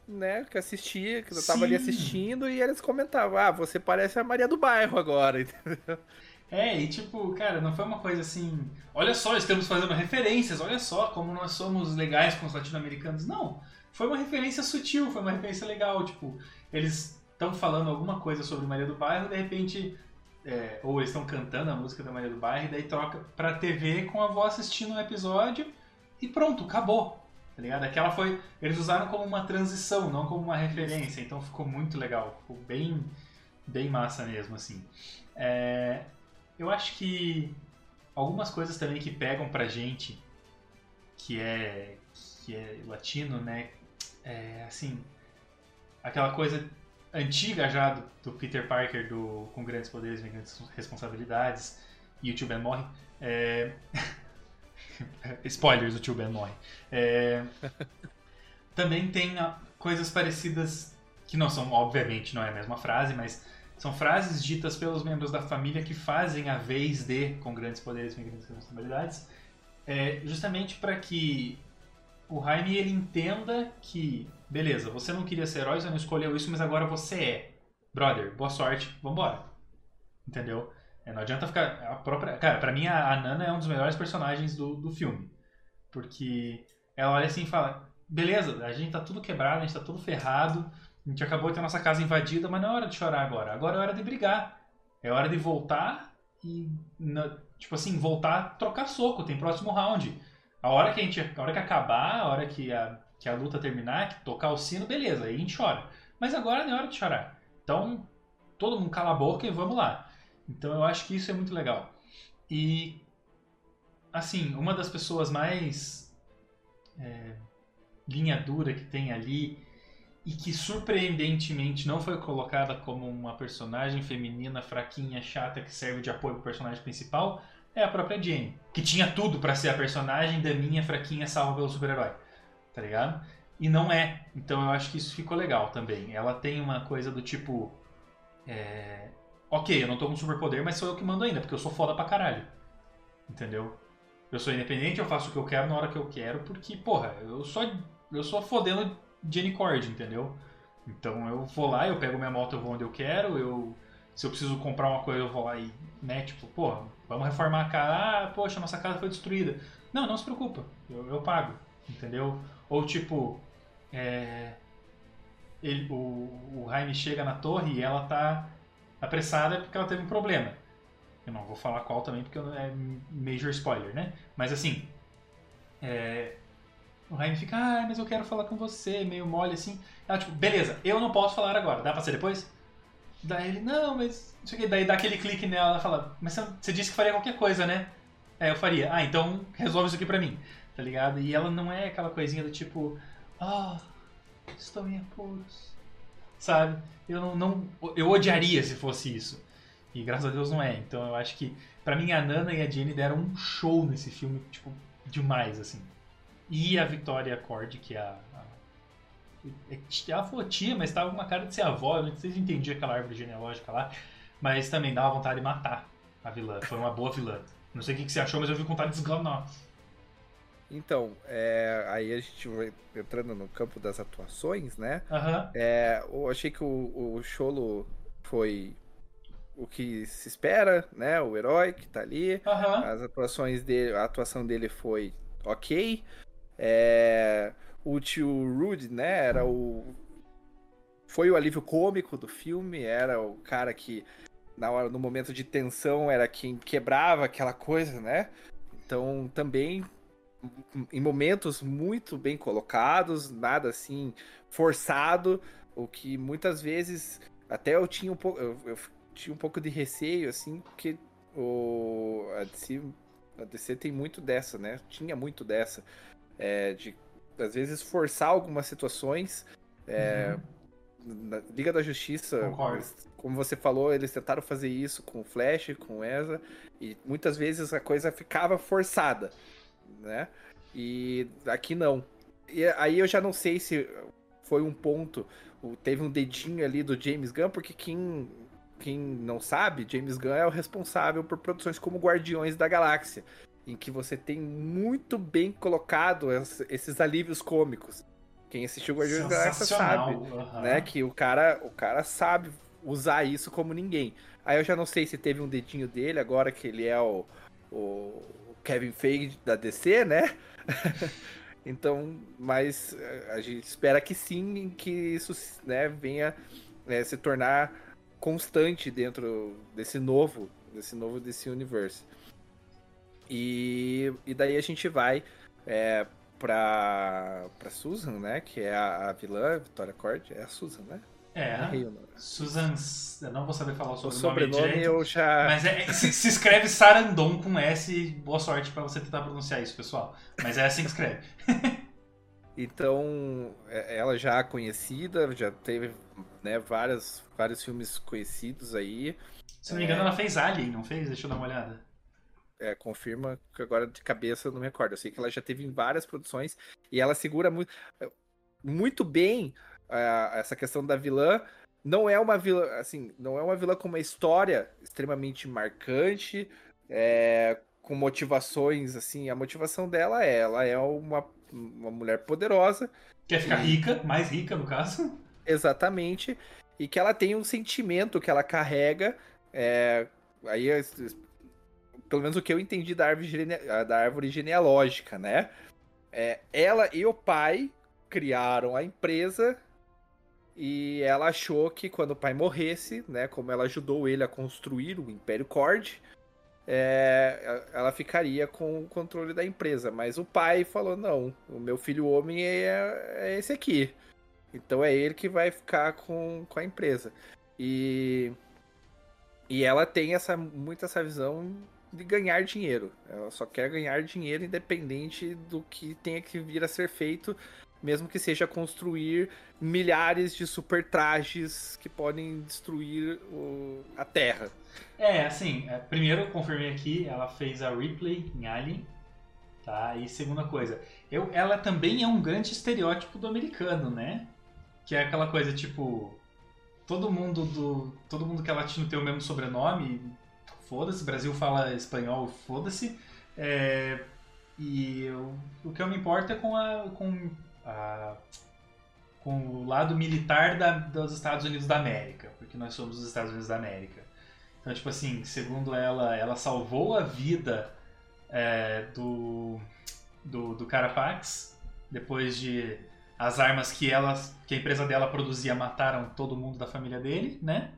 né, que assistia, que eu tava ali assistindo e eles comentavam: "Ah, você parece a Maria do Bairro agora", entendeu? É, e tipo, cara, não foi uma coisa assim, olha só, estamos fazendo referências, olha só como nós somos legais com os latino-americanos. Não, foi uma referência sutil, foi uma referência legal, tipo, eles estão falando alguma coisa sobre Maria do Bairro, de repente, é, ou eles estão cantando a música da Maria do Bairro, e daí troca pra TV com a avó assistindo um episódio e pronto, acabou. Tá ligado? Aquela foi. Eles usaram como uma transição, não como uma referência, então ficou muito legal. Ficou bem, bem massa mesmo, assim. É, eu acho que algumas coisas também que pegam pra gente, que é, que é latino, né? É, assim, aquela coisa antiga já do, do, Peter Parker do Com Grandes Poderes Vem Grandes Responsabilidades e o Tio Ben morre. É... Spoilers, o Tio Ben morre. É... Também tem coisas parecidas que não são, obviamente, não é a mesma frase, mas são frases ditas pelos membros da família que fazem a vez de Com Grandes Poderes Vem Grandes Responsabilidades, é, justamente para que o Jaime ele entenda que beleza, você não queria ser herói, você não escolheu isso, mas agora você é. Brother, boa sorte, vambora. Entendeu? É, não adianta ficar. A própria, cara, pra mim a, a, Nana é um dos melhores personagens do, do filme. Porque ela olha assim e fala: beleza, a gente tá tudo quebrado, a gente tá tudo ferrado, a gente acabou de ter nossa casa invadida, mas não é hora de chorar agora. Agora é hora de brigar. É hora de voltar e. tipo assim, voltar trocar soco, tem próximo round. A hora que a gente. A hora que acabar, a hora que a que a luta terminar, que tocar o sino, beleza, aí a gente chora. Mas agora não é hora de chorar. Então, todo mundo cala a boca e vamos lá. Então eu acho que isso é muito legal. E, assim, uma das pessoas mais é, linha dura que tem ali e que surpreendentemente não foi colocada como uma personagem feminina fraquinha, chata que serve de apoio pro personagem principal é a própria Jane, que tinha tudo para ser a personagem da minha fraquinha salva pelo super-herói tá ligado? E não é. Então eu acho que isso ficou legal também. Ela tem uma coisa do tipo. É... Ok, eu não tô com superpoder, mas sou eu que mando ainda, porque eu sou foda pra caralho. Entendeu? Eu sou independente, eu faço o que eu quero na hora que eu quero, porque, porra, eu sou, eu sou fodendo Jenny Cord, entendeu? Então eu vou lá, eu pego minha moto, eu vou onde eu quero, eu. Se eu preciso comprar uma coisa, eu vou lá e, né, tipo, porra, vamos reformar a casa. Ah, poxa, nossa casa foi destruída. Não, não se preocupa, eu, eu pago, entendeu? Ou tipo, é, ele, o, o Jaime chega na torre e ela tá apressada porque ela teve um problema. Eu não vou falar qual também porque é major spoiler, né? Mas assim, é, o Jaime fica, ah, mas eu quero falar com você, meio mole assim. Ela tipo, beleza, eu não posso falar agora, dá pra ser depois? Daí ele, não, mas. Daí dá aquele clique nela, ela fala, mas você disse que faria qualquer coisa, né? É, eu faria. Ah, então resolve isso aqui pra mim. tá ligado? E ela não é aquela coisinha do tipo, ah, oh, estou em apuros, sabe? Eu não, não, eu odiaria se fosse isso. E graças a Deus não é. Então eu acho que, para mim, a Nana e a Jenny deram um show nesse filme, tipo, demais, assim. E a Victoria Cord, que é a, é, ela falou tia, mas tava com uma cara de ser avó. Eu não sei se entendi aquela árvore genealógica lá. Mas também dava vontade de matar a vilã. Foi uma boa vilã. Não sei o que você achou, mas eu vi vontade de desgranar. Então, é, aí a gente vai entrando no campo das atuações, né? Uhum. É, eu achei que o, o Cholo foi o que se espera, né? O herói que tá ali. Uhum. As atuações dele, a atuação dele foi ok. É, o tio Rude, né? Era o foi o alívio cômico do filme, era o cara que na hora no momento de tensão era quem quebrava aquela coisa, né? Então também em momentos muito bem colocados, nada assim forçado, o que muitas vezes até eu tinha um pouco eu, eu tinha um pouco de receio assim, porque o a DC, a DC tem muito dessa, né? Tinha muito dessa é, de às vezes forçar algumas situações. É, uhum na Liga da Justiça, Concordo. como você falou, eles tentaram fazer isso com o Flash, com o Ezra, e muitas vezes a coisa ficava forçada, né? E aqui não. E aí eu já não sei se foi um ponto, teve um dedinho ali do James Gunn, porque quem, quem não sabe, James Gunn é o responsável por produções como Guardiões da Galáxia, em que você tem muito bem colocado esses alívios cômicos. Quem assistiu Guardiões da Galáxia sabe, uhum. né? Que o cara, o cara sabe usar isso como ninguém. Aí eu já não sei se teve um dedinho dele, agora que ele é o, o Kevin Feige da DC, né? então, mas eh, a gente espera que sim, que isso né, venha né, se tornar constante dentro desse novo, desse novo DC Universe. E, e daí a gente vai é, pra, pra Susan, né? Que é a, a vilã, Vitória Cord. É a Susan, né? É. Susan. Eu não vou saber falar sobre o sobrenome. direito, eu já. Mas é, se, se, escreve Sarandon com S. Boa sorte para você tentar pronunciar isso, pessoal. Mas é assim que escreve. então, é, ela já é conhecida, já teve né, várias, vários filmes conhecidos aí. Se não me engano, é... ela fez Alien, não fez? Deixa eu dar uma olhada é, confirma que agora de cabeça eu não me recordo. Eu sei que ela já teve em várias produções e ela segura muito, muito bem uh, essa questão da vilã. Não é uma vilã, assim, não é uma vilã com uma história extremamente marcante, é, com motivações, assim, a motivação dela é, ela é uma, uma mulher poderosa. Quer ficar e... rica, mais rica no caso. Exatamente, e que ela tem um sentimento que ela carrega, é, aí pelo menos o que eu entendi da árvore, gene... da árvore genealógica, né? É, ela e o pai criaram a empresa e ela achou que quando o pai morresse, né, como ela ajudou ele a construir o Império Cord, é, ela ficaria com o controle da empresa. Mas o pai falou: não, o meu filho homem é, é esse aqui. Então é ele que vai ficar com, com a empresa. E, e ela tem essa, muito essa visão de ganhar dinheiro. Ela só quer ganhar dinheiro independente do que tenha que vir a ser feito, mesmo que seja construir milhares de super trajes que podem destruir o, a Terra. É, assim, é, primeiro eu confirmei aqui, ela fez a Ripley em Alien, tá? E segunda coisa, eu, ela também é um grande estereótipo do americano, né? Que é aquela coisa tipo todo mundo do todo mundo que é latino tem o mesmo sobrenome, foda-se, Brasil fala espanhol, foda-se. É, e eu, o que eu me importo é com, a, com, a, com o lado militar da, dos Estados Unidos da América, porque nós somos os Estados Unidos da América. Então, tipo assim, segundo ela, ela salvou a vida é, do, do, do Carapax, depois de as armas que, ela, que a empresa dela produzia mataram todo mundo da família dele, né?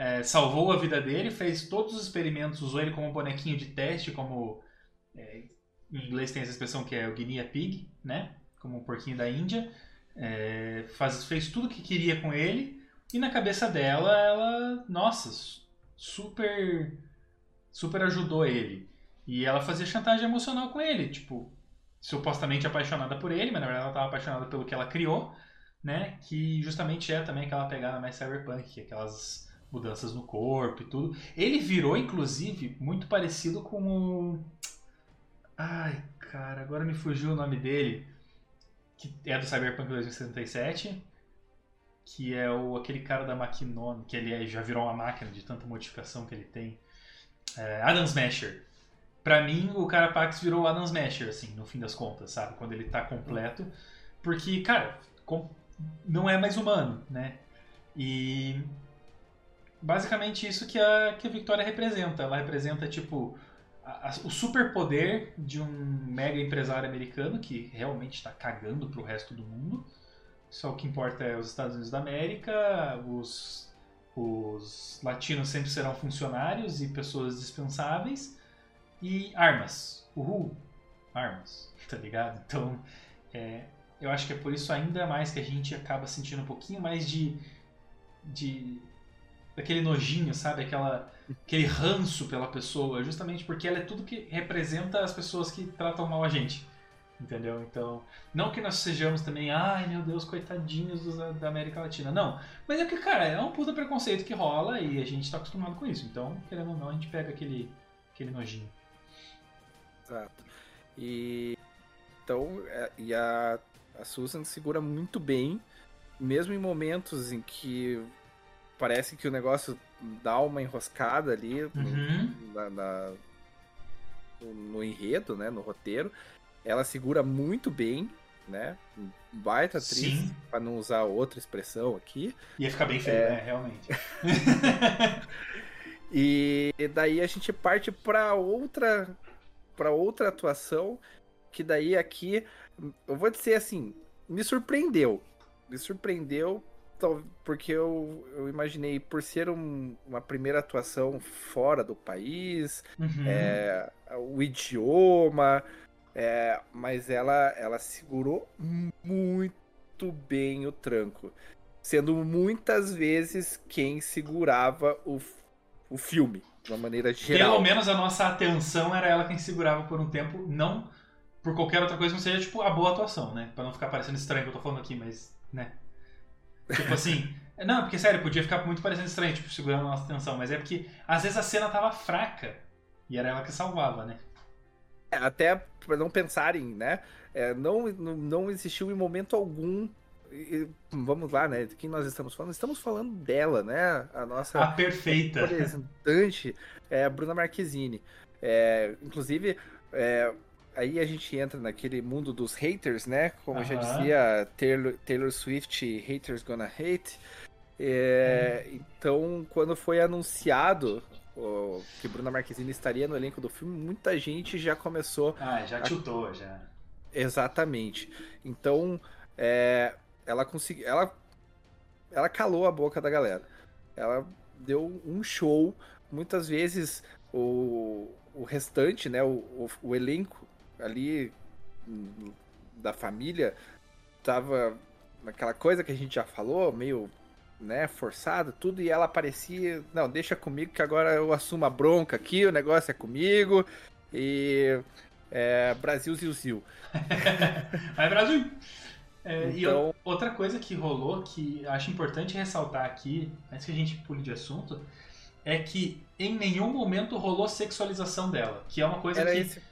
é, salvou a vida dele, fez todos os experimentos, usou ele como bonequinho de teste, como é, em inglês tem essa expressão que é o guinea pig, né? Como um porquinho da Índia. É, faz, fez tudo o que queria com ele e na cabeça dela, ela, nossa, super, super ajudou ele. E ela fazia chantagem emocional com ele, tipo, supostamente apaixonada por ele, mas na verdade ela estava apaixonada pelo que ela criou, né? Que justamente é também aquela pegada mais cyberpunk, que aquelas mudanças no corpo e tudo. Ele virou, inclusive, muito parecido com o. Ai, cara, agora me fugiu o nome dele. Que é do Cyberpunk 2077. Que é o, aquele cara da Maquinon, que ele é, já virou uma máquina de tanta modificação que ele tem. É, Adam Smasher. Pra mim, o Carapax virou Adam Smasher, assim, no fim das contas, sabe? Quando ele tá completo. Porque, cara, não é mais humano, né? E basicamente isso que a, que a Victoria representa. Ela representa, tipo, a, o superpoder de um mega empresário americano que realmente está cagando pro resto do mundo. Só o que importa é os Estados Unidos da América, os, os latinos sempre serão funcionários e pessoas dispensáveis. E armas. Uhul! Armas, tá ligado? Então, é, eu acho que é por isso ainda mais que a gente acaba sentindo um pouquinho mais de, de aquele nojinho, sabe? Aquela, aquele ranço pela pessoa, justamente porque ela é tudo que representa as pessoas que tratam mal a gente. Entendeu? Então, não que nós sejamos também, ai meu Deus, coitadinhos dos, da América Latina. Não. Mas é que, cara, é um puta preconceito que rola e a gente tá acostumado com isso. Então, querendo ou não, a gente pega aquele, aquele nojinho. Exato. E. Então, é, e a, a Susan segura muito bem, mesmo em momentos em que parece que o negócio dá uma enroscada ali uhum. no, na, na, no, enredo, né, no roteiro. Ela segura muito bem, né? Baita atriz, para não usar outra expressão aqui. Ia ficar bem feio, é... né? Realmente. e daí a gente parte para outra para outra atuação que daí aqui eu vou dizer assim, me surpreendeu. Me surpreendeu porque eu, eu imaginei, por ser um, uma primeira atuação fora do país, uhum. é, o idioma, é, mas ela, ela segurou muito bem o tranco. Sendo muitas vezes quem segurava o, o filme, de uma maneira geral. Pelo menos a nossa atenção era ela quem segurava por um tempo, não por qualquer outra coisa, não seja tipo a boa atuação, né? Pra não ficar parecendo estranho que eu tô falando aqui, mas, né? Tipo assim. Não, porque sério, podia ficar muito parecendo estranho, tipo, segurando a nossa atenção, mas é porque às vezes a cena tava fraca e era ela que salvava, né? É, até pra não pensarem, né? É, não, não existiu em momento algum. E, vamos lá, né? De quem nós estamos falando? Estamos falando dela, né? A nossa. A perfeita. Representante é a Bruna Marquezine. É, inclusive, é, aí a gente entra naquele mundo dos haters, né? Como uh -huh. já dizia Taylor, Taylor Swift, haters gonna hate. É, hum. Então, quando foi anunciado que Bruna Marquezine estaria no elenco do filme, muita gente já começou. Ah, já tiltou, a... já. Exatamente. Então, é, ela conseguiu. Ela, ela calou a boca da galera. Ela deu um show. Muitas vezes o, o restante, né, o, o, o elenco ali da família tava naquela coisa que a gente já falou, meio né, forçada, tudo, e ela parecia, não, deixa comigo que agora eu assumo a bronca aqui, o negócio é comigo, e é, Brasil Zil Zil. Vai Brasil! É, então... E outra coisa que rolou, que acho importante ressaltar aqui, antes que a gente pule de assunto, é que em nenhum momento rolou sexualização dela, que é uma coisa Era que... Esse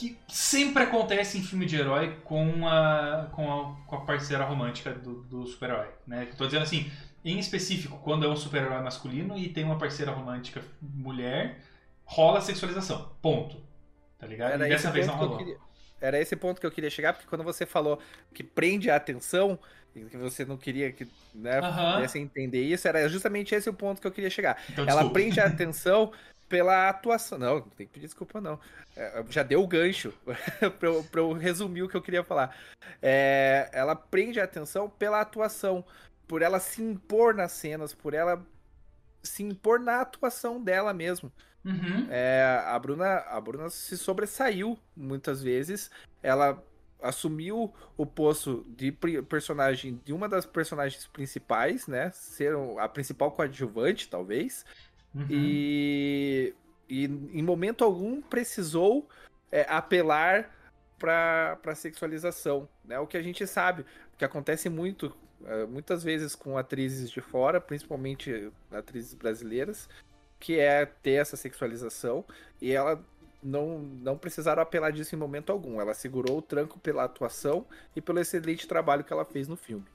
que sempre acontece em filme de herói com a, com a, com a parceira romântica do, do super-herói. Né? Tô dizendo assim, em específico, quando é um super-herói masculino e tem uma parceira romântica mulher, rola sexualização. Ponto. Tá ligado? Era e dessa vez não rolou. Queria... Era esse ponto que eu queria chegar, porque quando você falou que prende a atenção, que você não queria que né, uhum. pudesse entender isso, era justamente esse o ponto que eu queria chegar. Então, Ela prende a atenção pela atuação. Não, não tem que pedir desculpa, não. É, já deu o gancho pra, eu, pra eu resumir o que eu queria falar. É, ela prende a atenção pela atuação, por ela se impor nas cenas, por ela se impor na atuação dela mesmo. Uhum. É, a, Bruna, a Bruna se sobressaiu muitas vezes. Ela assumiu o posto de personagem de uma das personagens principais, né? Ser a principal coadjuvante, talvez. Uhum. E, e em momento algum precisou é, apelar para sexualização, né? O que a gente sabe, que acontece muito, uh, muitas vezes com atrizes de fora, principalmente atrizes brasileiras, que é ter essa sexualização e ela não, não precisaram apelar disso em momento algum. Ela segurou o tranco pela atuação e pelo excelente trabalho que ela fez no filme.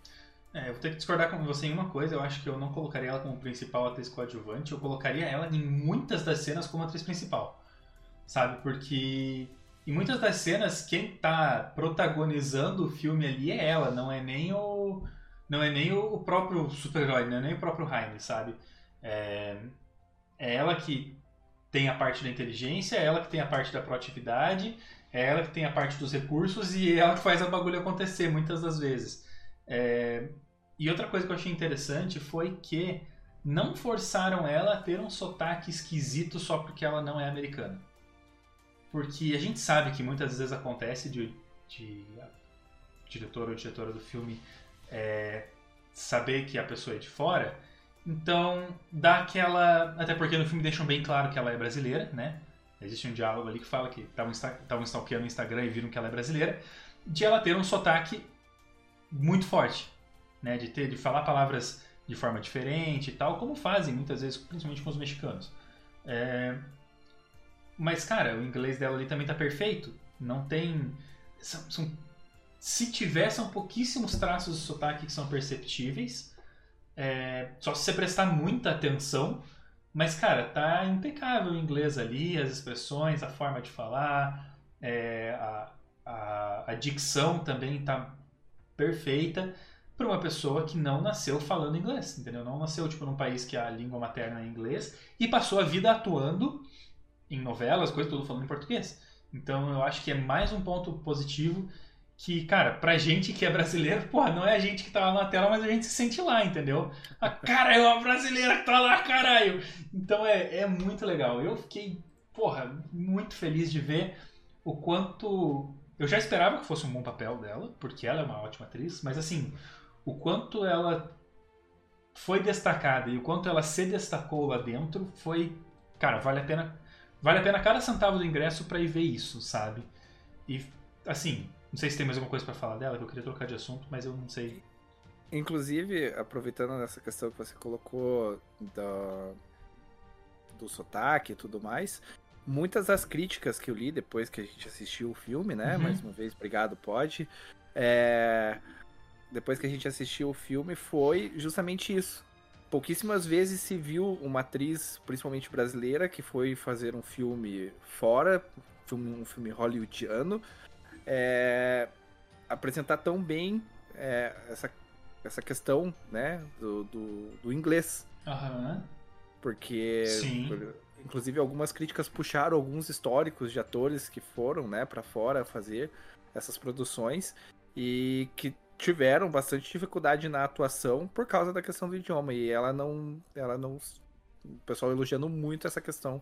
É, eu vou ter que discordar com você em uma coisa. Eu acho que eu não colocaria ela como principal atriz coadjuvante. Eu colocaria ela em muitas das cenas como atriz principal. Sabe? Porque em muitas das cenas, quem tá protagonizando o filme ali é ela, não é nem o. Não é nem o próprio super-herói, não é nem o próprio Jaime, sabe? É, é ela que tem a parte da inteligência, é ela que tem a parte da proatividade, é ela que tem a parte dos recursos e é ela que faz a bagulho acontecer muitas das vezes. É, e outra coisa que eu achei interessante foi que não forçaram ela a ter um sotaque esquisito só porque ela não é americana. Porque a gente sabe que muitas vezes acontece de, de diretor ou diretora do filme é, saber que a pessoa é de fora, então dá aquela. Até porque no filme deixam bem claro que ela é brasileira, né? Existe um diálogo ali que fala que estavam stalkeando no Instagram e viram que ela é brasileira, de ela ter um sotaque muito forte né? De ter, de falar palavras de forma diferente e tal, como fazem muitas vezes, principalmente com os mexicanos. É... Mas, cara, o inglês dela ali também tá perfeito. Não tem. São, são... Se tiver, são pouquíssimos traços de sotaque que são perceptíveis. É... Só se você prestar muita atenção. Mas, cara, tá impecável o inglês ali, as expressões, a forma de falar, é... a, a, a dicção também tá perfeita para uma pessoa que não nasceu falando inglês, entendeu? Não nasceu tipo num país que a língua materna é inglês e passou a vida atuando em novelas, coisas tudo falando em português. Então eu acho que é mais um ponto positivo que, cara, pra gente que é brasileiro, porra, não é a gente que tá lá na tela, mas a gente se sente lá, entendeu? A cara é uma brasileira que tá lá, caralho! Então é, é muito legal. Eu fiquei, porra, muito feliz de ver o quanto. Eu já esperava que fosse um bom papel dela, porque ela é uma ótima atriz, mas assim, o quanto ela foi destacada e o quanto ela se destacou lá dentro foi, cara, vale a pena, vale a pena cada centavo do ingresso para ir ver isso, sabe? E assim, não sei se tem mais alguma coisa para falar dela, que eu queria trocar de assunto, mas eu não sei. Inclusive, aproveitando essa questão que você colocou da, do sotaque e tudo mais, muitas das críticas que eu li depois que a gente assistiu o filme, né? Uhum. Mais uma vez, obrigado, pode. É, depois que a gente assistiu o filme, foi justamente isso. Pouquíssimas vezes se viu uma atriz, principalmente brasileira, que foi fazer um filme fora, um filme hollywoodiano, é, apresentar tão bem é, essa, essa questão né, do, do, do inglês. Uhum. Porque, por, inclusive, algumas críticas puxaram alguns históricos de atores que foram né, para fora fazer essas produções e que tiveram bastante dificuldade na atuação por causa da questão do idioma e ela não ela não o pessoal elogiando muito essa questão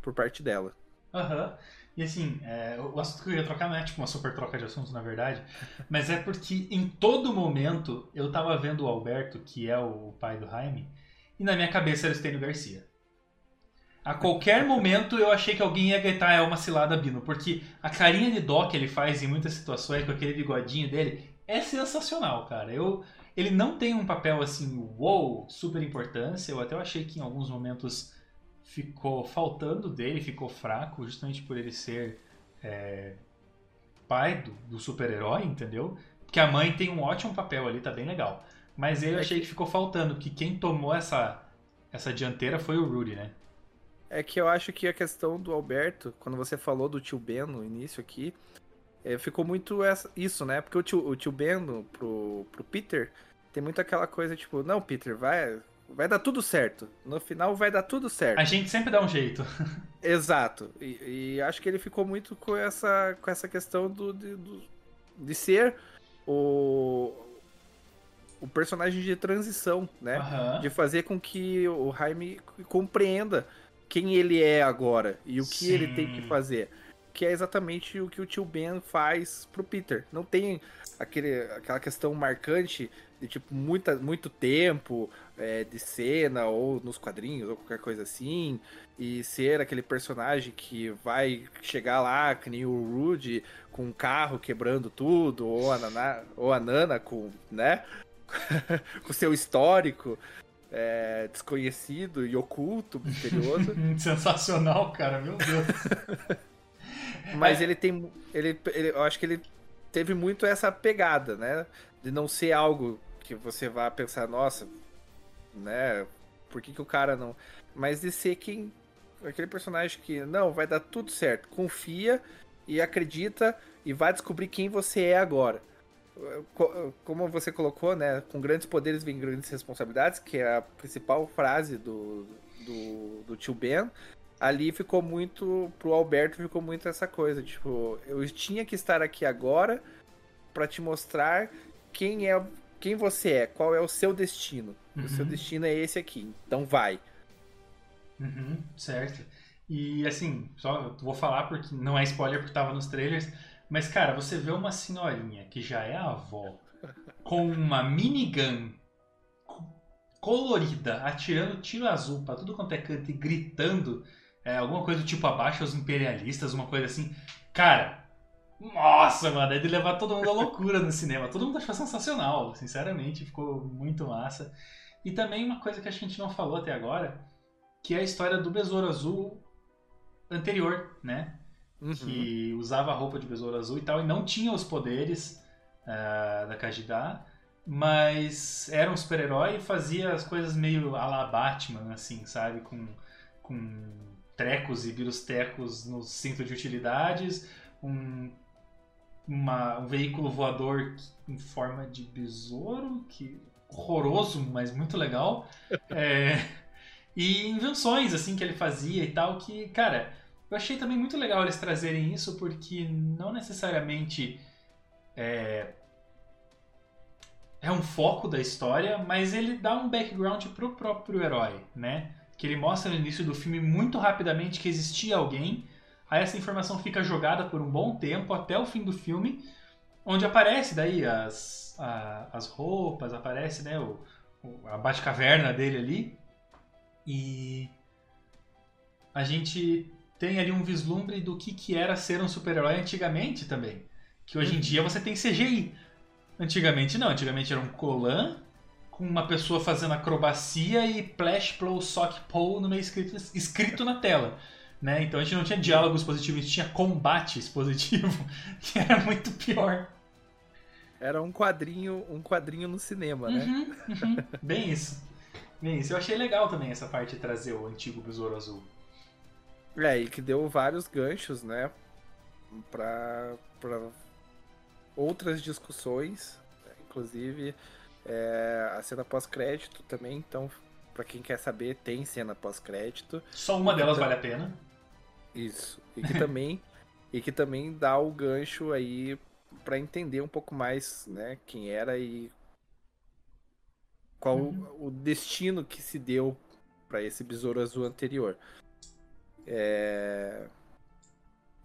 por parte dela. Aham. Uhum. E assim, é, o assunto que eu ia trocar não é tipo uma super troca de assuntos, na verdade, mas é porque em todo momento eu tava vendo o Alberto, que é o pai do Jaime, e na minha cabeça era o Stênio Garcia. A qualquer momento eu achei que alguém ia gritar é uma cilada Bino, porque a carinha de dó que ele faz em muitas situações com aquele bigodinho dele é sensacional, cara. Eu, ele não tem um papel assim, wow, super importância. Eu até achei que em alguns momentos ficou faltando dele, ficou fraco, justamente por ele ser é, pai do, do super-herói, entendeu? Porque a mãe tem um ótimo papel ali, tá bem legal. Mas eu achei que ficou faltando, que quem tomou essa, essa dianteira foi o Rudy, né? É que eu acho que a questão do Alberto, quando você falou do tio Ben no início aqui, é, ficou muito essa, isso, né? Porque o tio, o tio Ben pro, pro Peter tem muito aquela coisa tipo, não, Peter, vai, vai dar tudo certo. No final vai dar tudo certo. A gente sempre dá um jeito. Exato. E, e, acho que ele ficou muito com essa, com essa questão do, de, do, de ser o, o personagem de transição, né? Uhum. De fazer com que o Jaime compreenda quem ele é agora e o que Sim. ele tem que fazer. Que é exatamente o que o tio Ben faz pro Peter. Não tem aquele, aquela questão marcante de tipo muita, muito tempo é, de cena ou nos quadrinhos ou qualquer coisa assim e ser aquele personagem que vai chegar lá que nem o Rude com um carro quebrando tudo ou a Nana, ou a Nana com né com seu histórico é, desconhecido e oculto, misterioso. Sensacional, cara, meu Deus. Mas é. ele tem. Ele, ele, eu acho que ele teve muito essa pegada, né? De não ser algo que você vá pensar, nossa, né? Por que, que o cara não. Mas de ser quem. Aquele personagem que, não, vai dar tudo certo. Confia e acredita e vai descobrir quem você é agora. Como você colocou, né? Com grandes poderes vem grandes responsabilidades, que é a principal frase do, do, do tio Ben ali ficou muito. Pro Alberto ficou muito essa coisa. Tipo, eu tinha que estar aqui agora para te mostrar quem é. Quem você é, qual é o seu destino. Uhum. O seu destino é esse aqui. Então vai. Uhum, certo. E assim, só vou falar porque não é spoiler porque tava nos trailers. Mas, cara, você vê uma senhorinha que já é avó com uma minigun colorida, atirando tiro azul pra tudo quanto é canto e gritando é, alguma coisa do tipo abaixo os imperialistas, uma coisa assim. Cara, nossa, mano, é de levar todo mundo à loucura no cinema. Todo mundo achou sensacional, sinceramente, ficou muito massa. E também uma coisa que a gente não falou até agora, que é a história do Besouro Azul anterior, né? Uhum. Que usava a roupa de Besouro Azul e tal, e não tinha os poderes uh, da Kajidá, mas era um super-herói e fazia as coisas meio a la Batman, assim, sabe? Com, com trecos e virustecos no cinto de utilidades, um, uma, um veículo voador em forma de besouro, que horroroso, mas muito legal. É, e invenções assim que ele fazia e tal, que, cara, eu achei também muito legal eles trazerem isso, porque não necessariamente é, é um foco da história, mas ele dá um background pro próprio herói, né? Que ele mostra no início do filme muito rapidamente que existia alguém. Aí essa informação fica jogada por um bom tempo até o fim do filme, onde aparece daí as, a, as roupas, aparece né, o, o a Batcaverna dele ali. E a gente tem ali um vislumbre do que, que era ser um super-herói antigamente também. Que hoje em uhum. dia você tem CGI. Antigamente não, antigamente era um colan com uma pessoa fazendo acrobacia e Plash Plow Sock Pull no meio escrito, escrito na tela. Né? Então a gente não tinha diálogo expositivo, a gente tinha combate expositivo, que era muito pior. Era um quadrinho, um quadrinho no cinema, né? Uhum, uhum. Bem isso. Bem isso. Eu achei legal também essa parte de trazer o antigo Besouro Azul. É, e que deu vários ganchos, né? Pra, pra outras discussões, né? inclusive é, a cena pós-crédito também, então, para quem quer saber, tem cena pós-crédito. Só uma delas vale a pena. Isso. E que também e que também dá o gancho aí para entender um pouco mais, né, quem era e qual uhum. o destino que se deu para esse besouro azul anterior. É,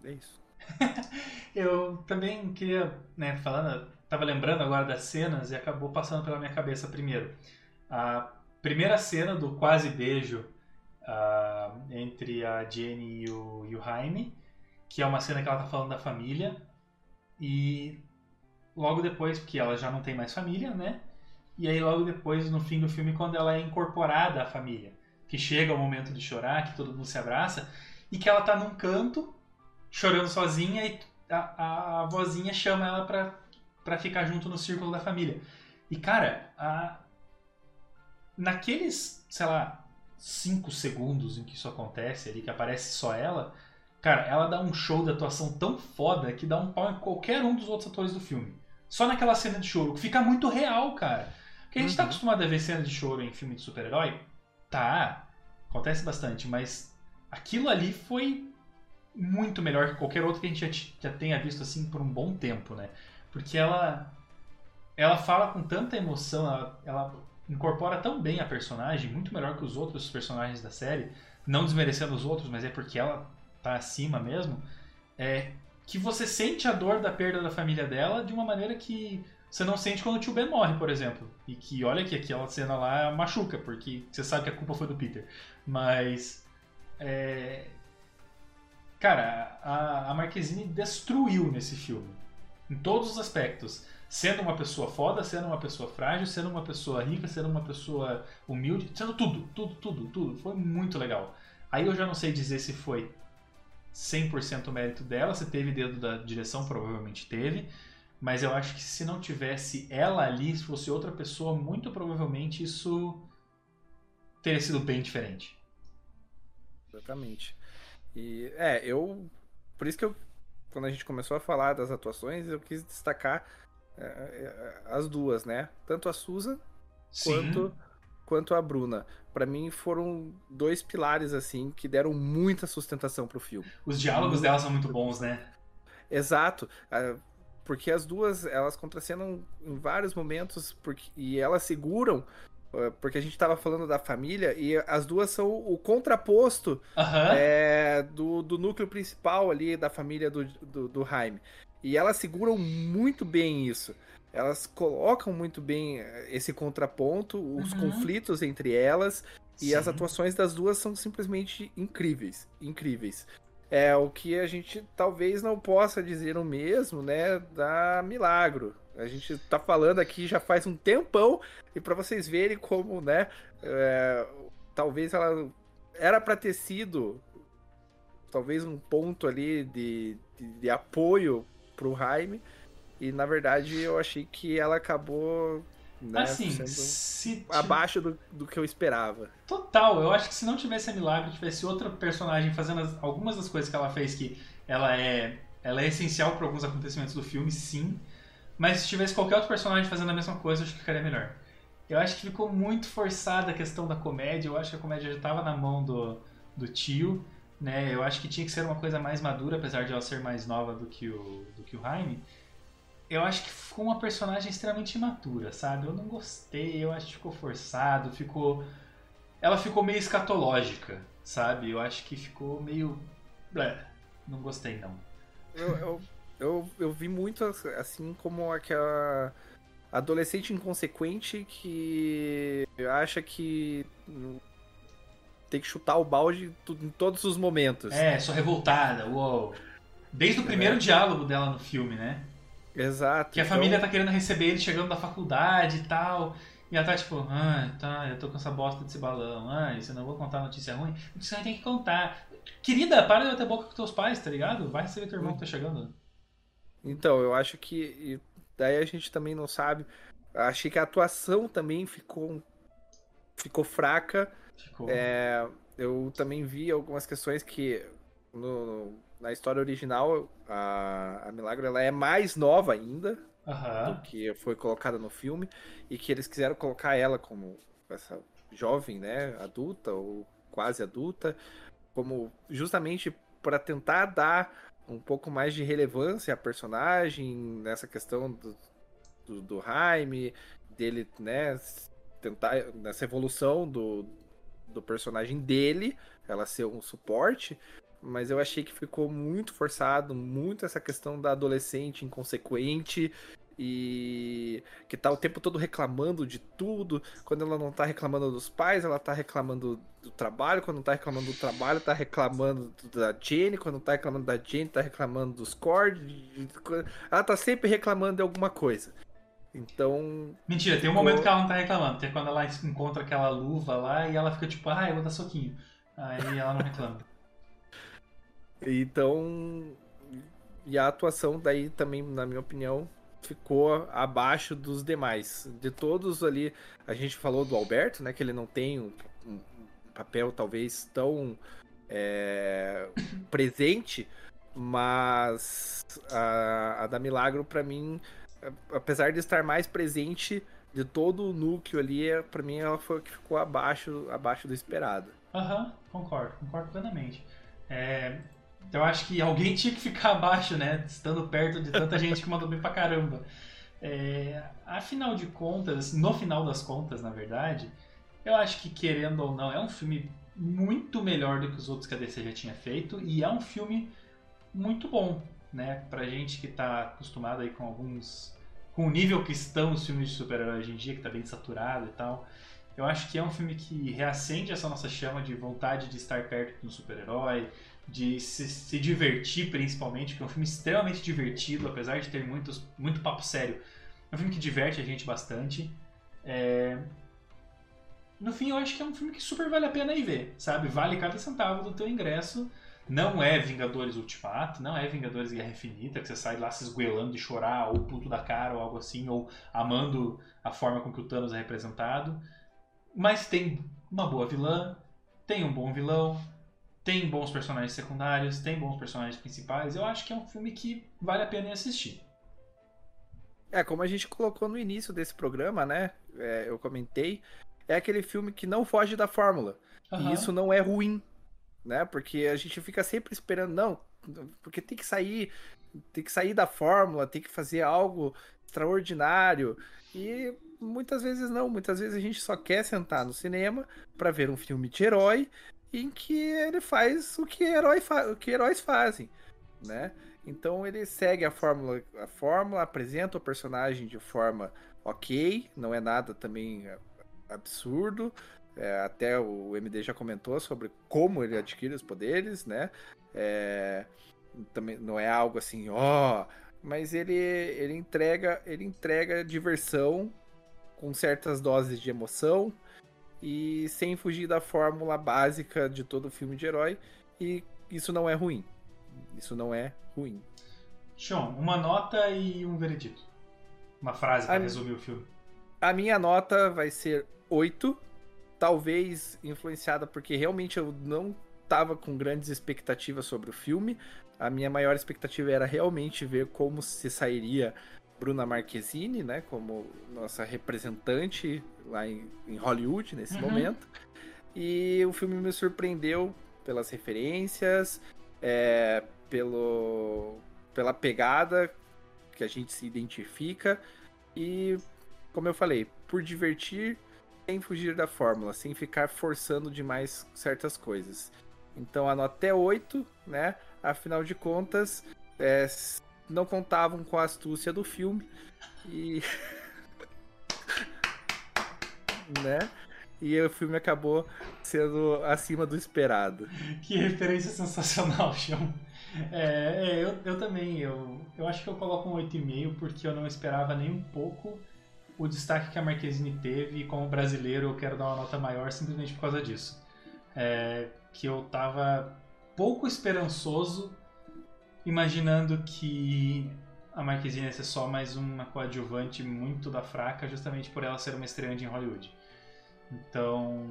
é isso. Eu também queria, né, falando, tava lembrando agora das cenas e acabou passando pela minha cabeça primeiro. A primeira cena do quase beijo uh, entre a Jenny e o, e o Jaime, que é uma cena que ela tá falando da família, e logo depois, porque ela já não tem mais família, né? E aí logo depois, no fim do filme, quando ela é incorporada à família, que chega o momento de chorar, que todo mundo se abraça, e que ela tá num canto, chorando sozinha, e a, a, a vozinha chama ela pra para ficar junto no círculo da família. E cara, a... naqueles, sei lá, 5 segundos em que isso acontece ali, que aparece só ela, cara, ela dá um show de atuação tão foda que dá um pau em qualquer um dos outros atores do filme. Só naquela cena de choro, que fica muito real, cara. Porque a gente tá uhum. tá acostumado a ver cena de choro em filme de super-herói. Tá, acontece bastante, mas aquilo ali foi muito melhor que qualquer outro que a gente já, já tenha visto assim por um bom tempo, né? Porque ela ela fala com tanta emoção, ela, ela incorpora tão bem a personagem, muito melhor que os outros personagens da série, não desmerecendo os outros, mas é porque ela tá acima mesmo, é que você sente a dor da perda da família dela de uma maneira que você não sente quando o tio Ben morre, por exemplo. E que olha que aquela cena lá machuca, porque você sabe que a culpa foi do Peter. Mas. É... Cara, a, a Marquezine destruiu nesse filme. Em todos os aspectos. Sendo uma pessoa foda, sendo uma pessoa frágil, sendo uma pessoa rica, sendo uma pessoa humilde, sendo tudo, tudo, tudo, tudo. Foi muito legal. Aí eu já não sei dizer se foi 100% mérito dela, se teve dedo da direção, provavelmente teve. Mas eu acho que se não tivesse ela ali, se fosse outra pessoa, muito provavelmente isso teria sido bem diferente. Exatamente. E é, eu. Por isso que eu. Quando a gente começou a falar das atuações, eu quis destacar é, as duas, né? Tanto a Susan quanto, quanto a Bruna. Para mim foram dois pilares assim que deram muita sustentação pro filme. Os diálogos delas são muito bons, né? Exato porque as duas elas contracenam em vários momentos porque, e elas seguram porque a gente estava falando da família e as duas são o contraposto uhum. é, do, do núcleo principal ali da família do, do, do Jaime. E elas seguram muito bem isso. Elas colocam muito bem eh, esse contraponto, os uhum. conflitos entre elas. E Sim. as atuações das duas são simplesmente incríveis. Incríveis. É o que a gente talvez não possa dizer o mesmo, né, da Milagro. A gente tá falando aqui já faz um tempão e para vocês verem como, né, é, talvez ela era para ter sido talvez um ponto ali de, de, de apoio pro Jaime e na verdade eu achei que ela acabou né, assim, se abaixo do, do que eu esperava. Total, eu acho que se não tivesse a Milagre, tivesse outra personagem fazendo as, algumas das coisas que ela fez que ela é, ela é essencial para alguns acontecimentos do filme, sim. Mas se tivesse qualquer outro personagem fazendo a mesma coisa, eu acho que ficaria melhor. Eu acho que ficou muito forçada a questão da comédia. Eu acho que a comédia já estava na mão do, do tio. Né? Eu acho que tinha que ser uma coisa mais madura, apesar de ela ser mais nova do que o, do que o Jaime eu acho que ficou uma personagem extremamente imatura, sabe? Eu não gostei, eu acho que ficou forçado, ficou. Ela ficou meio escatológica, sabe? Eu acho que ficou meio. É, não gostei, não. Eu, eu, eu, eu vi muito assim como aquela adolescente inconsequente que acha que tem que chutar o balde em todos os momentos. É, sou revoltada, uou. Desde o primeiro é. diálogo dela no filme, né? Exato. Que a então... família tá querendo receber ele chegando da faculdade e tal. E ela tá tipo, ah, tá, eu tô com essa bosta desse balão. Ah, isso eu não vou contar notícia ruim. Notícia ruim tem que contar. Querida, para de bater boca com teus pais, tá ligado? Vai receber teu irmão que tá chegando. Então, eu acho que. Daí a gente também não sabe. Achei que a atuação também ficou. Ficou fraca. Ficou. É, eu também vi algumas questões que. No, na história original, a, a Milagro ela é mais nova ainda uhum. do que foi colocada no filme e que eles quiseram colocar ela como essa jovem, né, adulta ou quase adulta, como justamente para tentar dar um pouco mais de relevância à personagem nessa questão do, do, do Jaime, dele, né, tentar nessa evolução do, do personagem dele, ela ser um suporte, mas eu achei que ficou muito forçado, muito essa questão da adolescente inconsequente e que tá o tempo todo reclamando de tudo. Quando ela não tá reclamando dos pais, ela tá reclamando do trabalho. Quando não tá reclamando do trabalho, tá reclamando da Jenny. Quando não tá reclamando da Jenny, tá reclamando dos Cord. Ela tá sempre reclamando de alguma coisa. Então. Mentira, tem um momento que ela não tá reclamando. Tem quando ela encontra aquela luva lá e ela fica tipo, ah, eu vou dar soquinho. Aí ela não reclama. Então, e a atuação daí também, na minha opinião, ficou abaixo dos demais. De todos ali, a gente falou do Alberto, né, que ele não tem um, papel talvez tão é, presente, mas a, a da Milagro para mim, apesar de estar mais presente de todo o núcleo ali, é, para mim ela foi que ficou abaixo, abaixo do esperado. Aham, uhum, concordo, concordo plenamente. É, então eu acho que alguém tinha que ficar abaixo, né? Estando perto de tanta gente que mandou bem pra caramba. É, afinal de contas, no final das contas, na verdade, eu acho que, querendo ou não, é um filme muito melhor do que os outros que a DC já tinha feito e é um filme muito bom, né? Pra gente que tá acostumado aí com alguns. com o nível que estão os filmes de super-herói hoje em dia, que tá bem saturado e tal. Eu acho que é um filme que reacende essa nossa chama de vontade de estar perto de um super-herói, de se, se, divertir principalmente, porque é um filme extremamente divertido, apesar de ter muitos, muito papo sério. É um filme que diverte a gente bastante. É... No fim, eu acho que é um filme que super vale a pena ir ver, sabe? Vale cada centavo do teu ingresso. Não é Vingadores Ultimato, não é Vingadores Guerra Infinita, que você sai lá se esgoelando de chorar, ou puto da cara, ou algo assim, ou amando a forma com que o Thanos é representado. Mas tem uma boa vilã, tem um bom vilão, tem bons personagens secundários, tem bons personagens principais. Eu acho que é um filme que vale a pena assistir. É, como a gente colocou no início desse programa, né? É, eu comentei, é aquele filme que não foge da fórmula. Uhum. E isso não é ruim, né? Porque a gente fica sempre esperando, não, porque tem que sair, tem que sair da fórmula, tem que fazer algo extraordinário. E muitas vezes não, muitas vezes a gente só quer sentar no cinema para ver um filme de herói em que ele faz o que, herói fa o que heróis fazem, né? Então ele segue a fórmula, a fórmula, apresenta o personagem de forma ok, não é nada também absurdo. É, até o MD já comentou sobre como ele adquire os poderes, né? É, também não é algo assim, ó, mas ele, ele entrega ele entrega diversão com certas doses de emoção e sem fugir da fórmula básica de todo filme de herói. E isso não é ruim. Isso não é ruim. Sean, uma nota e um veredito. Uma frase para resumir o filme. A minha nota vai ser 8. Talvez influenciada porque realmente eu não estava com grandes expectativas sobre o filme. A minha maior expectativa era realmente ver como se sairia Bruna Marquezine, né, como nossa representante lá em, em Hollywood nesse uhum. momento. E o filme me surpreendeu pelas referências, é, pelo, pela pegada que a gente se identifica e, como eu falei, por divertir sem fugir da fórmula, sem ficar forçando demais certas coisas. Então a nota é 8, né? Afinal de contas, é, não contavam com a astúcia do filme e né? E o filme acabou sendo acima do esperado. Que referência sensacional, Chão. É, é, eu, eu também, eu, eu acho que eu coloco um 8,5 porque eu não esperava nem um pouco o destaque que a Marquezine teve e como brasileiro eu quero dar uma nota maior simplesmente por causa disso. É, que eu tava pouco esperançoso imaginando que a Marquezine ser só mais uma coadjuvante muito da fraca, justamente por ela ser uma estreante em Hollywood. Então,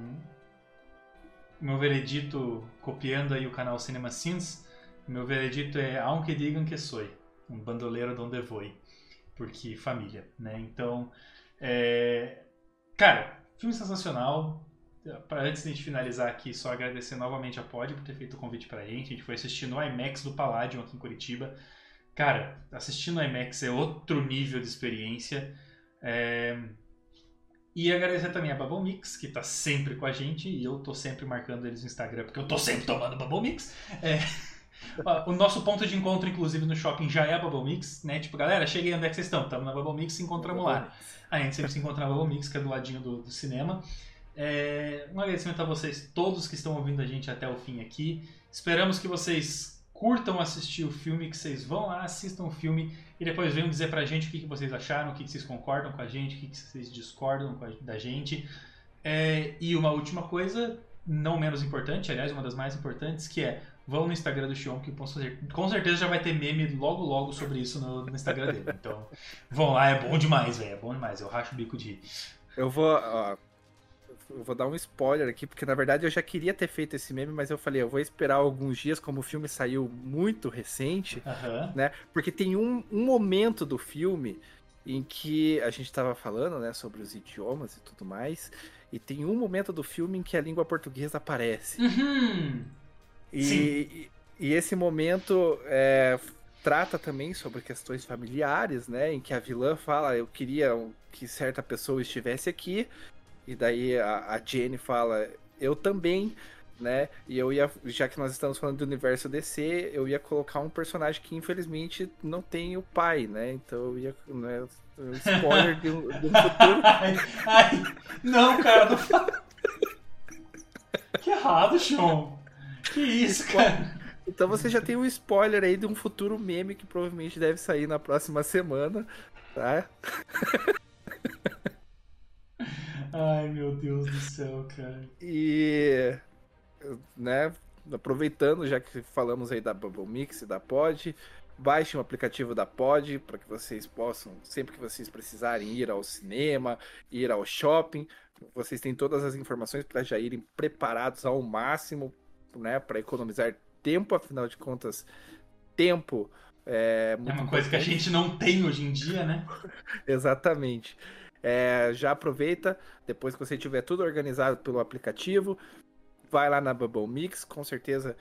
meu veredito, copiando aí o canal Cinema Sins, meu veredito é Aunque digam que sou, um bandoleiro donde voy, porque família, né? Então, é... cara, filme sensacional, antes de a gente finalizar aqui, só agradecer novamente a Pod por ter feito o convite pra gente. A gente foi assistir no IMAX do Palladium aqui em Curitiba. Cara, assistir no IMAX é outro nível de experiência. É... E agradecer também a Bubble Mix, que tá sempre com a gente, e eu tô sempre marcando eles no Instagram, porque eu tô sempre tomando Bubble Mix. É... o nosso ponto de encontro, inclusive, no shopping já é a Bubble Mix, né? Tipo, galera, cheguei onde é que vocês estão? Estamos na Bubble Mix e encontramos lá. A gente sempre se encontra na Bubble Mix, que é do ladinho do, do cinema. É, um agradecimento a vocês todos que estão ouvindo a gente até o fim aqui. Esperamos que vocês curtam assistir o filme, que vocês vão lá, assistam o filme e depois venham dizer pra gente o que, que vocês acharam, o que, que vocês concordam com a gente, o que, que vocês discordam da gente. É, e uma última coisa, não menos importante, aliás, uma das mais importantes, que é vão no Instagram do Xion, que com certeza já vai ter meme logo logo sobre isso no, no Instagram dele. Então, vão lá, é bom demais, velho, é bom demais. Eu racho o bico de. Eu vou, ó, eu vou dar um spoiler aqui, porque na verdade eu já queria ter feito esse meme, mas eu falei, eu vou esperar alguns dias, como o filme saiu muito recente, uhum. né? Porque tem um, um momento do filme em que a gente estava falando, né, sobre os idiomas e tudo mais, e tem um momento do filme em que a língua portuguesa aparece. Uhum. E, e, e, esse momento é, trata também sobre questões familiares, né, em que a vilã fala, eu queria que certa pessoa estivesse aqui, e daí a, a Jenny fala: Eu também, né? E eu ia, já que nós estamos falando do universo DC, eu ia colocar um personagem que infelizmente não tem o pai, né? Então eu ia. Né, um spoiler de um, de um futuro. Ai, ai, não, cara, não fala. Que errado, Sean. Que isso, cara. Então você já tem um spoiler aí de um futuro meme que provavelmente deve sair na próxima semana, tá? Ai, meu Deus do céu, cara. E, né, aproveitando, já que falamos aí da Bubble Mix e da Pod, baixe o aplicativo da Pod para que vocês possam, sempre que vocês precisarem ir ao cinema, ir ao shopping, vocês têm todas as informações para já irem preparados ao máximo, né, para economizar tempo, afinal de contas, tempo é, é uma coisa que a gente não tem hoje em dia, né? Exatamente. É, já aproveita, depois que você tiver tudo organizado pelo aplicativo, vai lá na Bubble Mix, com certeza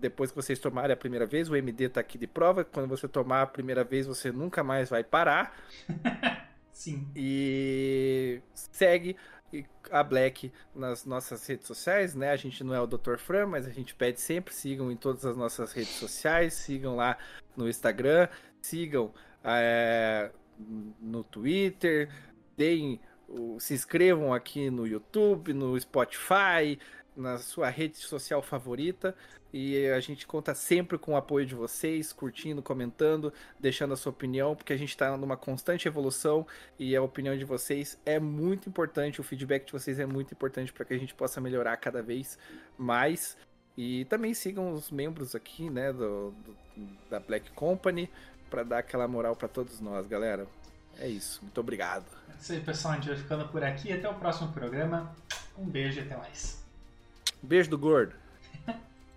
depois que vocês tomarem a primeira vez, o MD está aqui de prova. Quando você tomar a primeira vez, você nunca mais vai parar. Sim. E segue a Black nas nossas redes sociais, né? A gente não é o Dr. Fran, mas a gente pede sempre, sigam em todas as nossas redes sociais, sigam lá no Instagram, sigam é, no Twitter, deem, se inscrevam aqui no YouTube, no Spotify, na sua rede social favorita. E a gente conta sempre com o apoio de vocês, curtindo, comentando, deixando a sua opinião, porque a gente está numa constante evolução e a opinião de vocês é muito importante, o feedback de vocês é muito importante para que a gente possa melhorar cada vez mais. E também sigam os membros aqui, né, do, do da Black Company, para dar aquela moral para todos nós, galera. É isso, muito obrigado. É isso aí, pessoal, a gente vai ficando por aqui. Até o próximo programa. Um beijo e até mais. Beijo do gordo.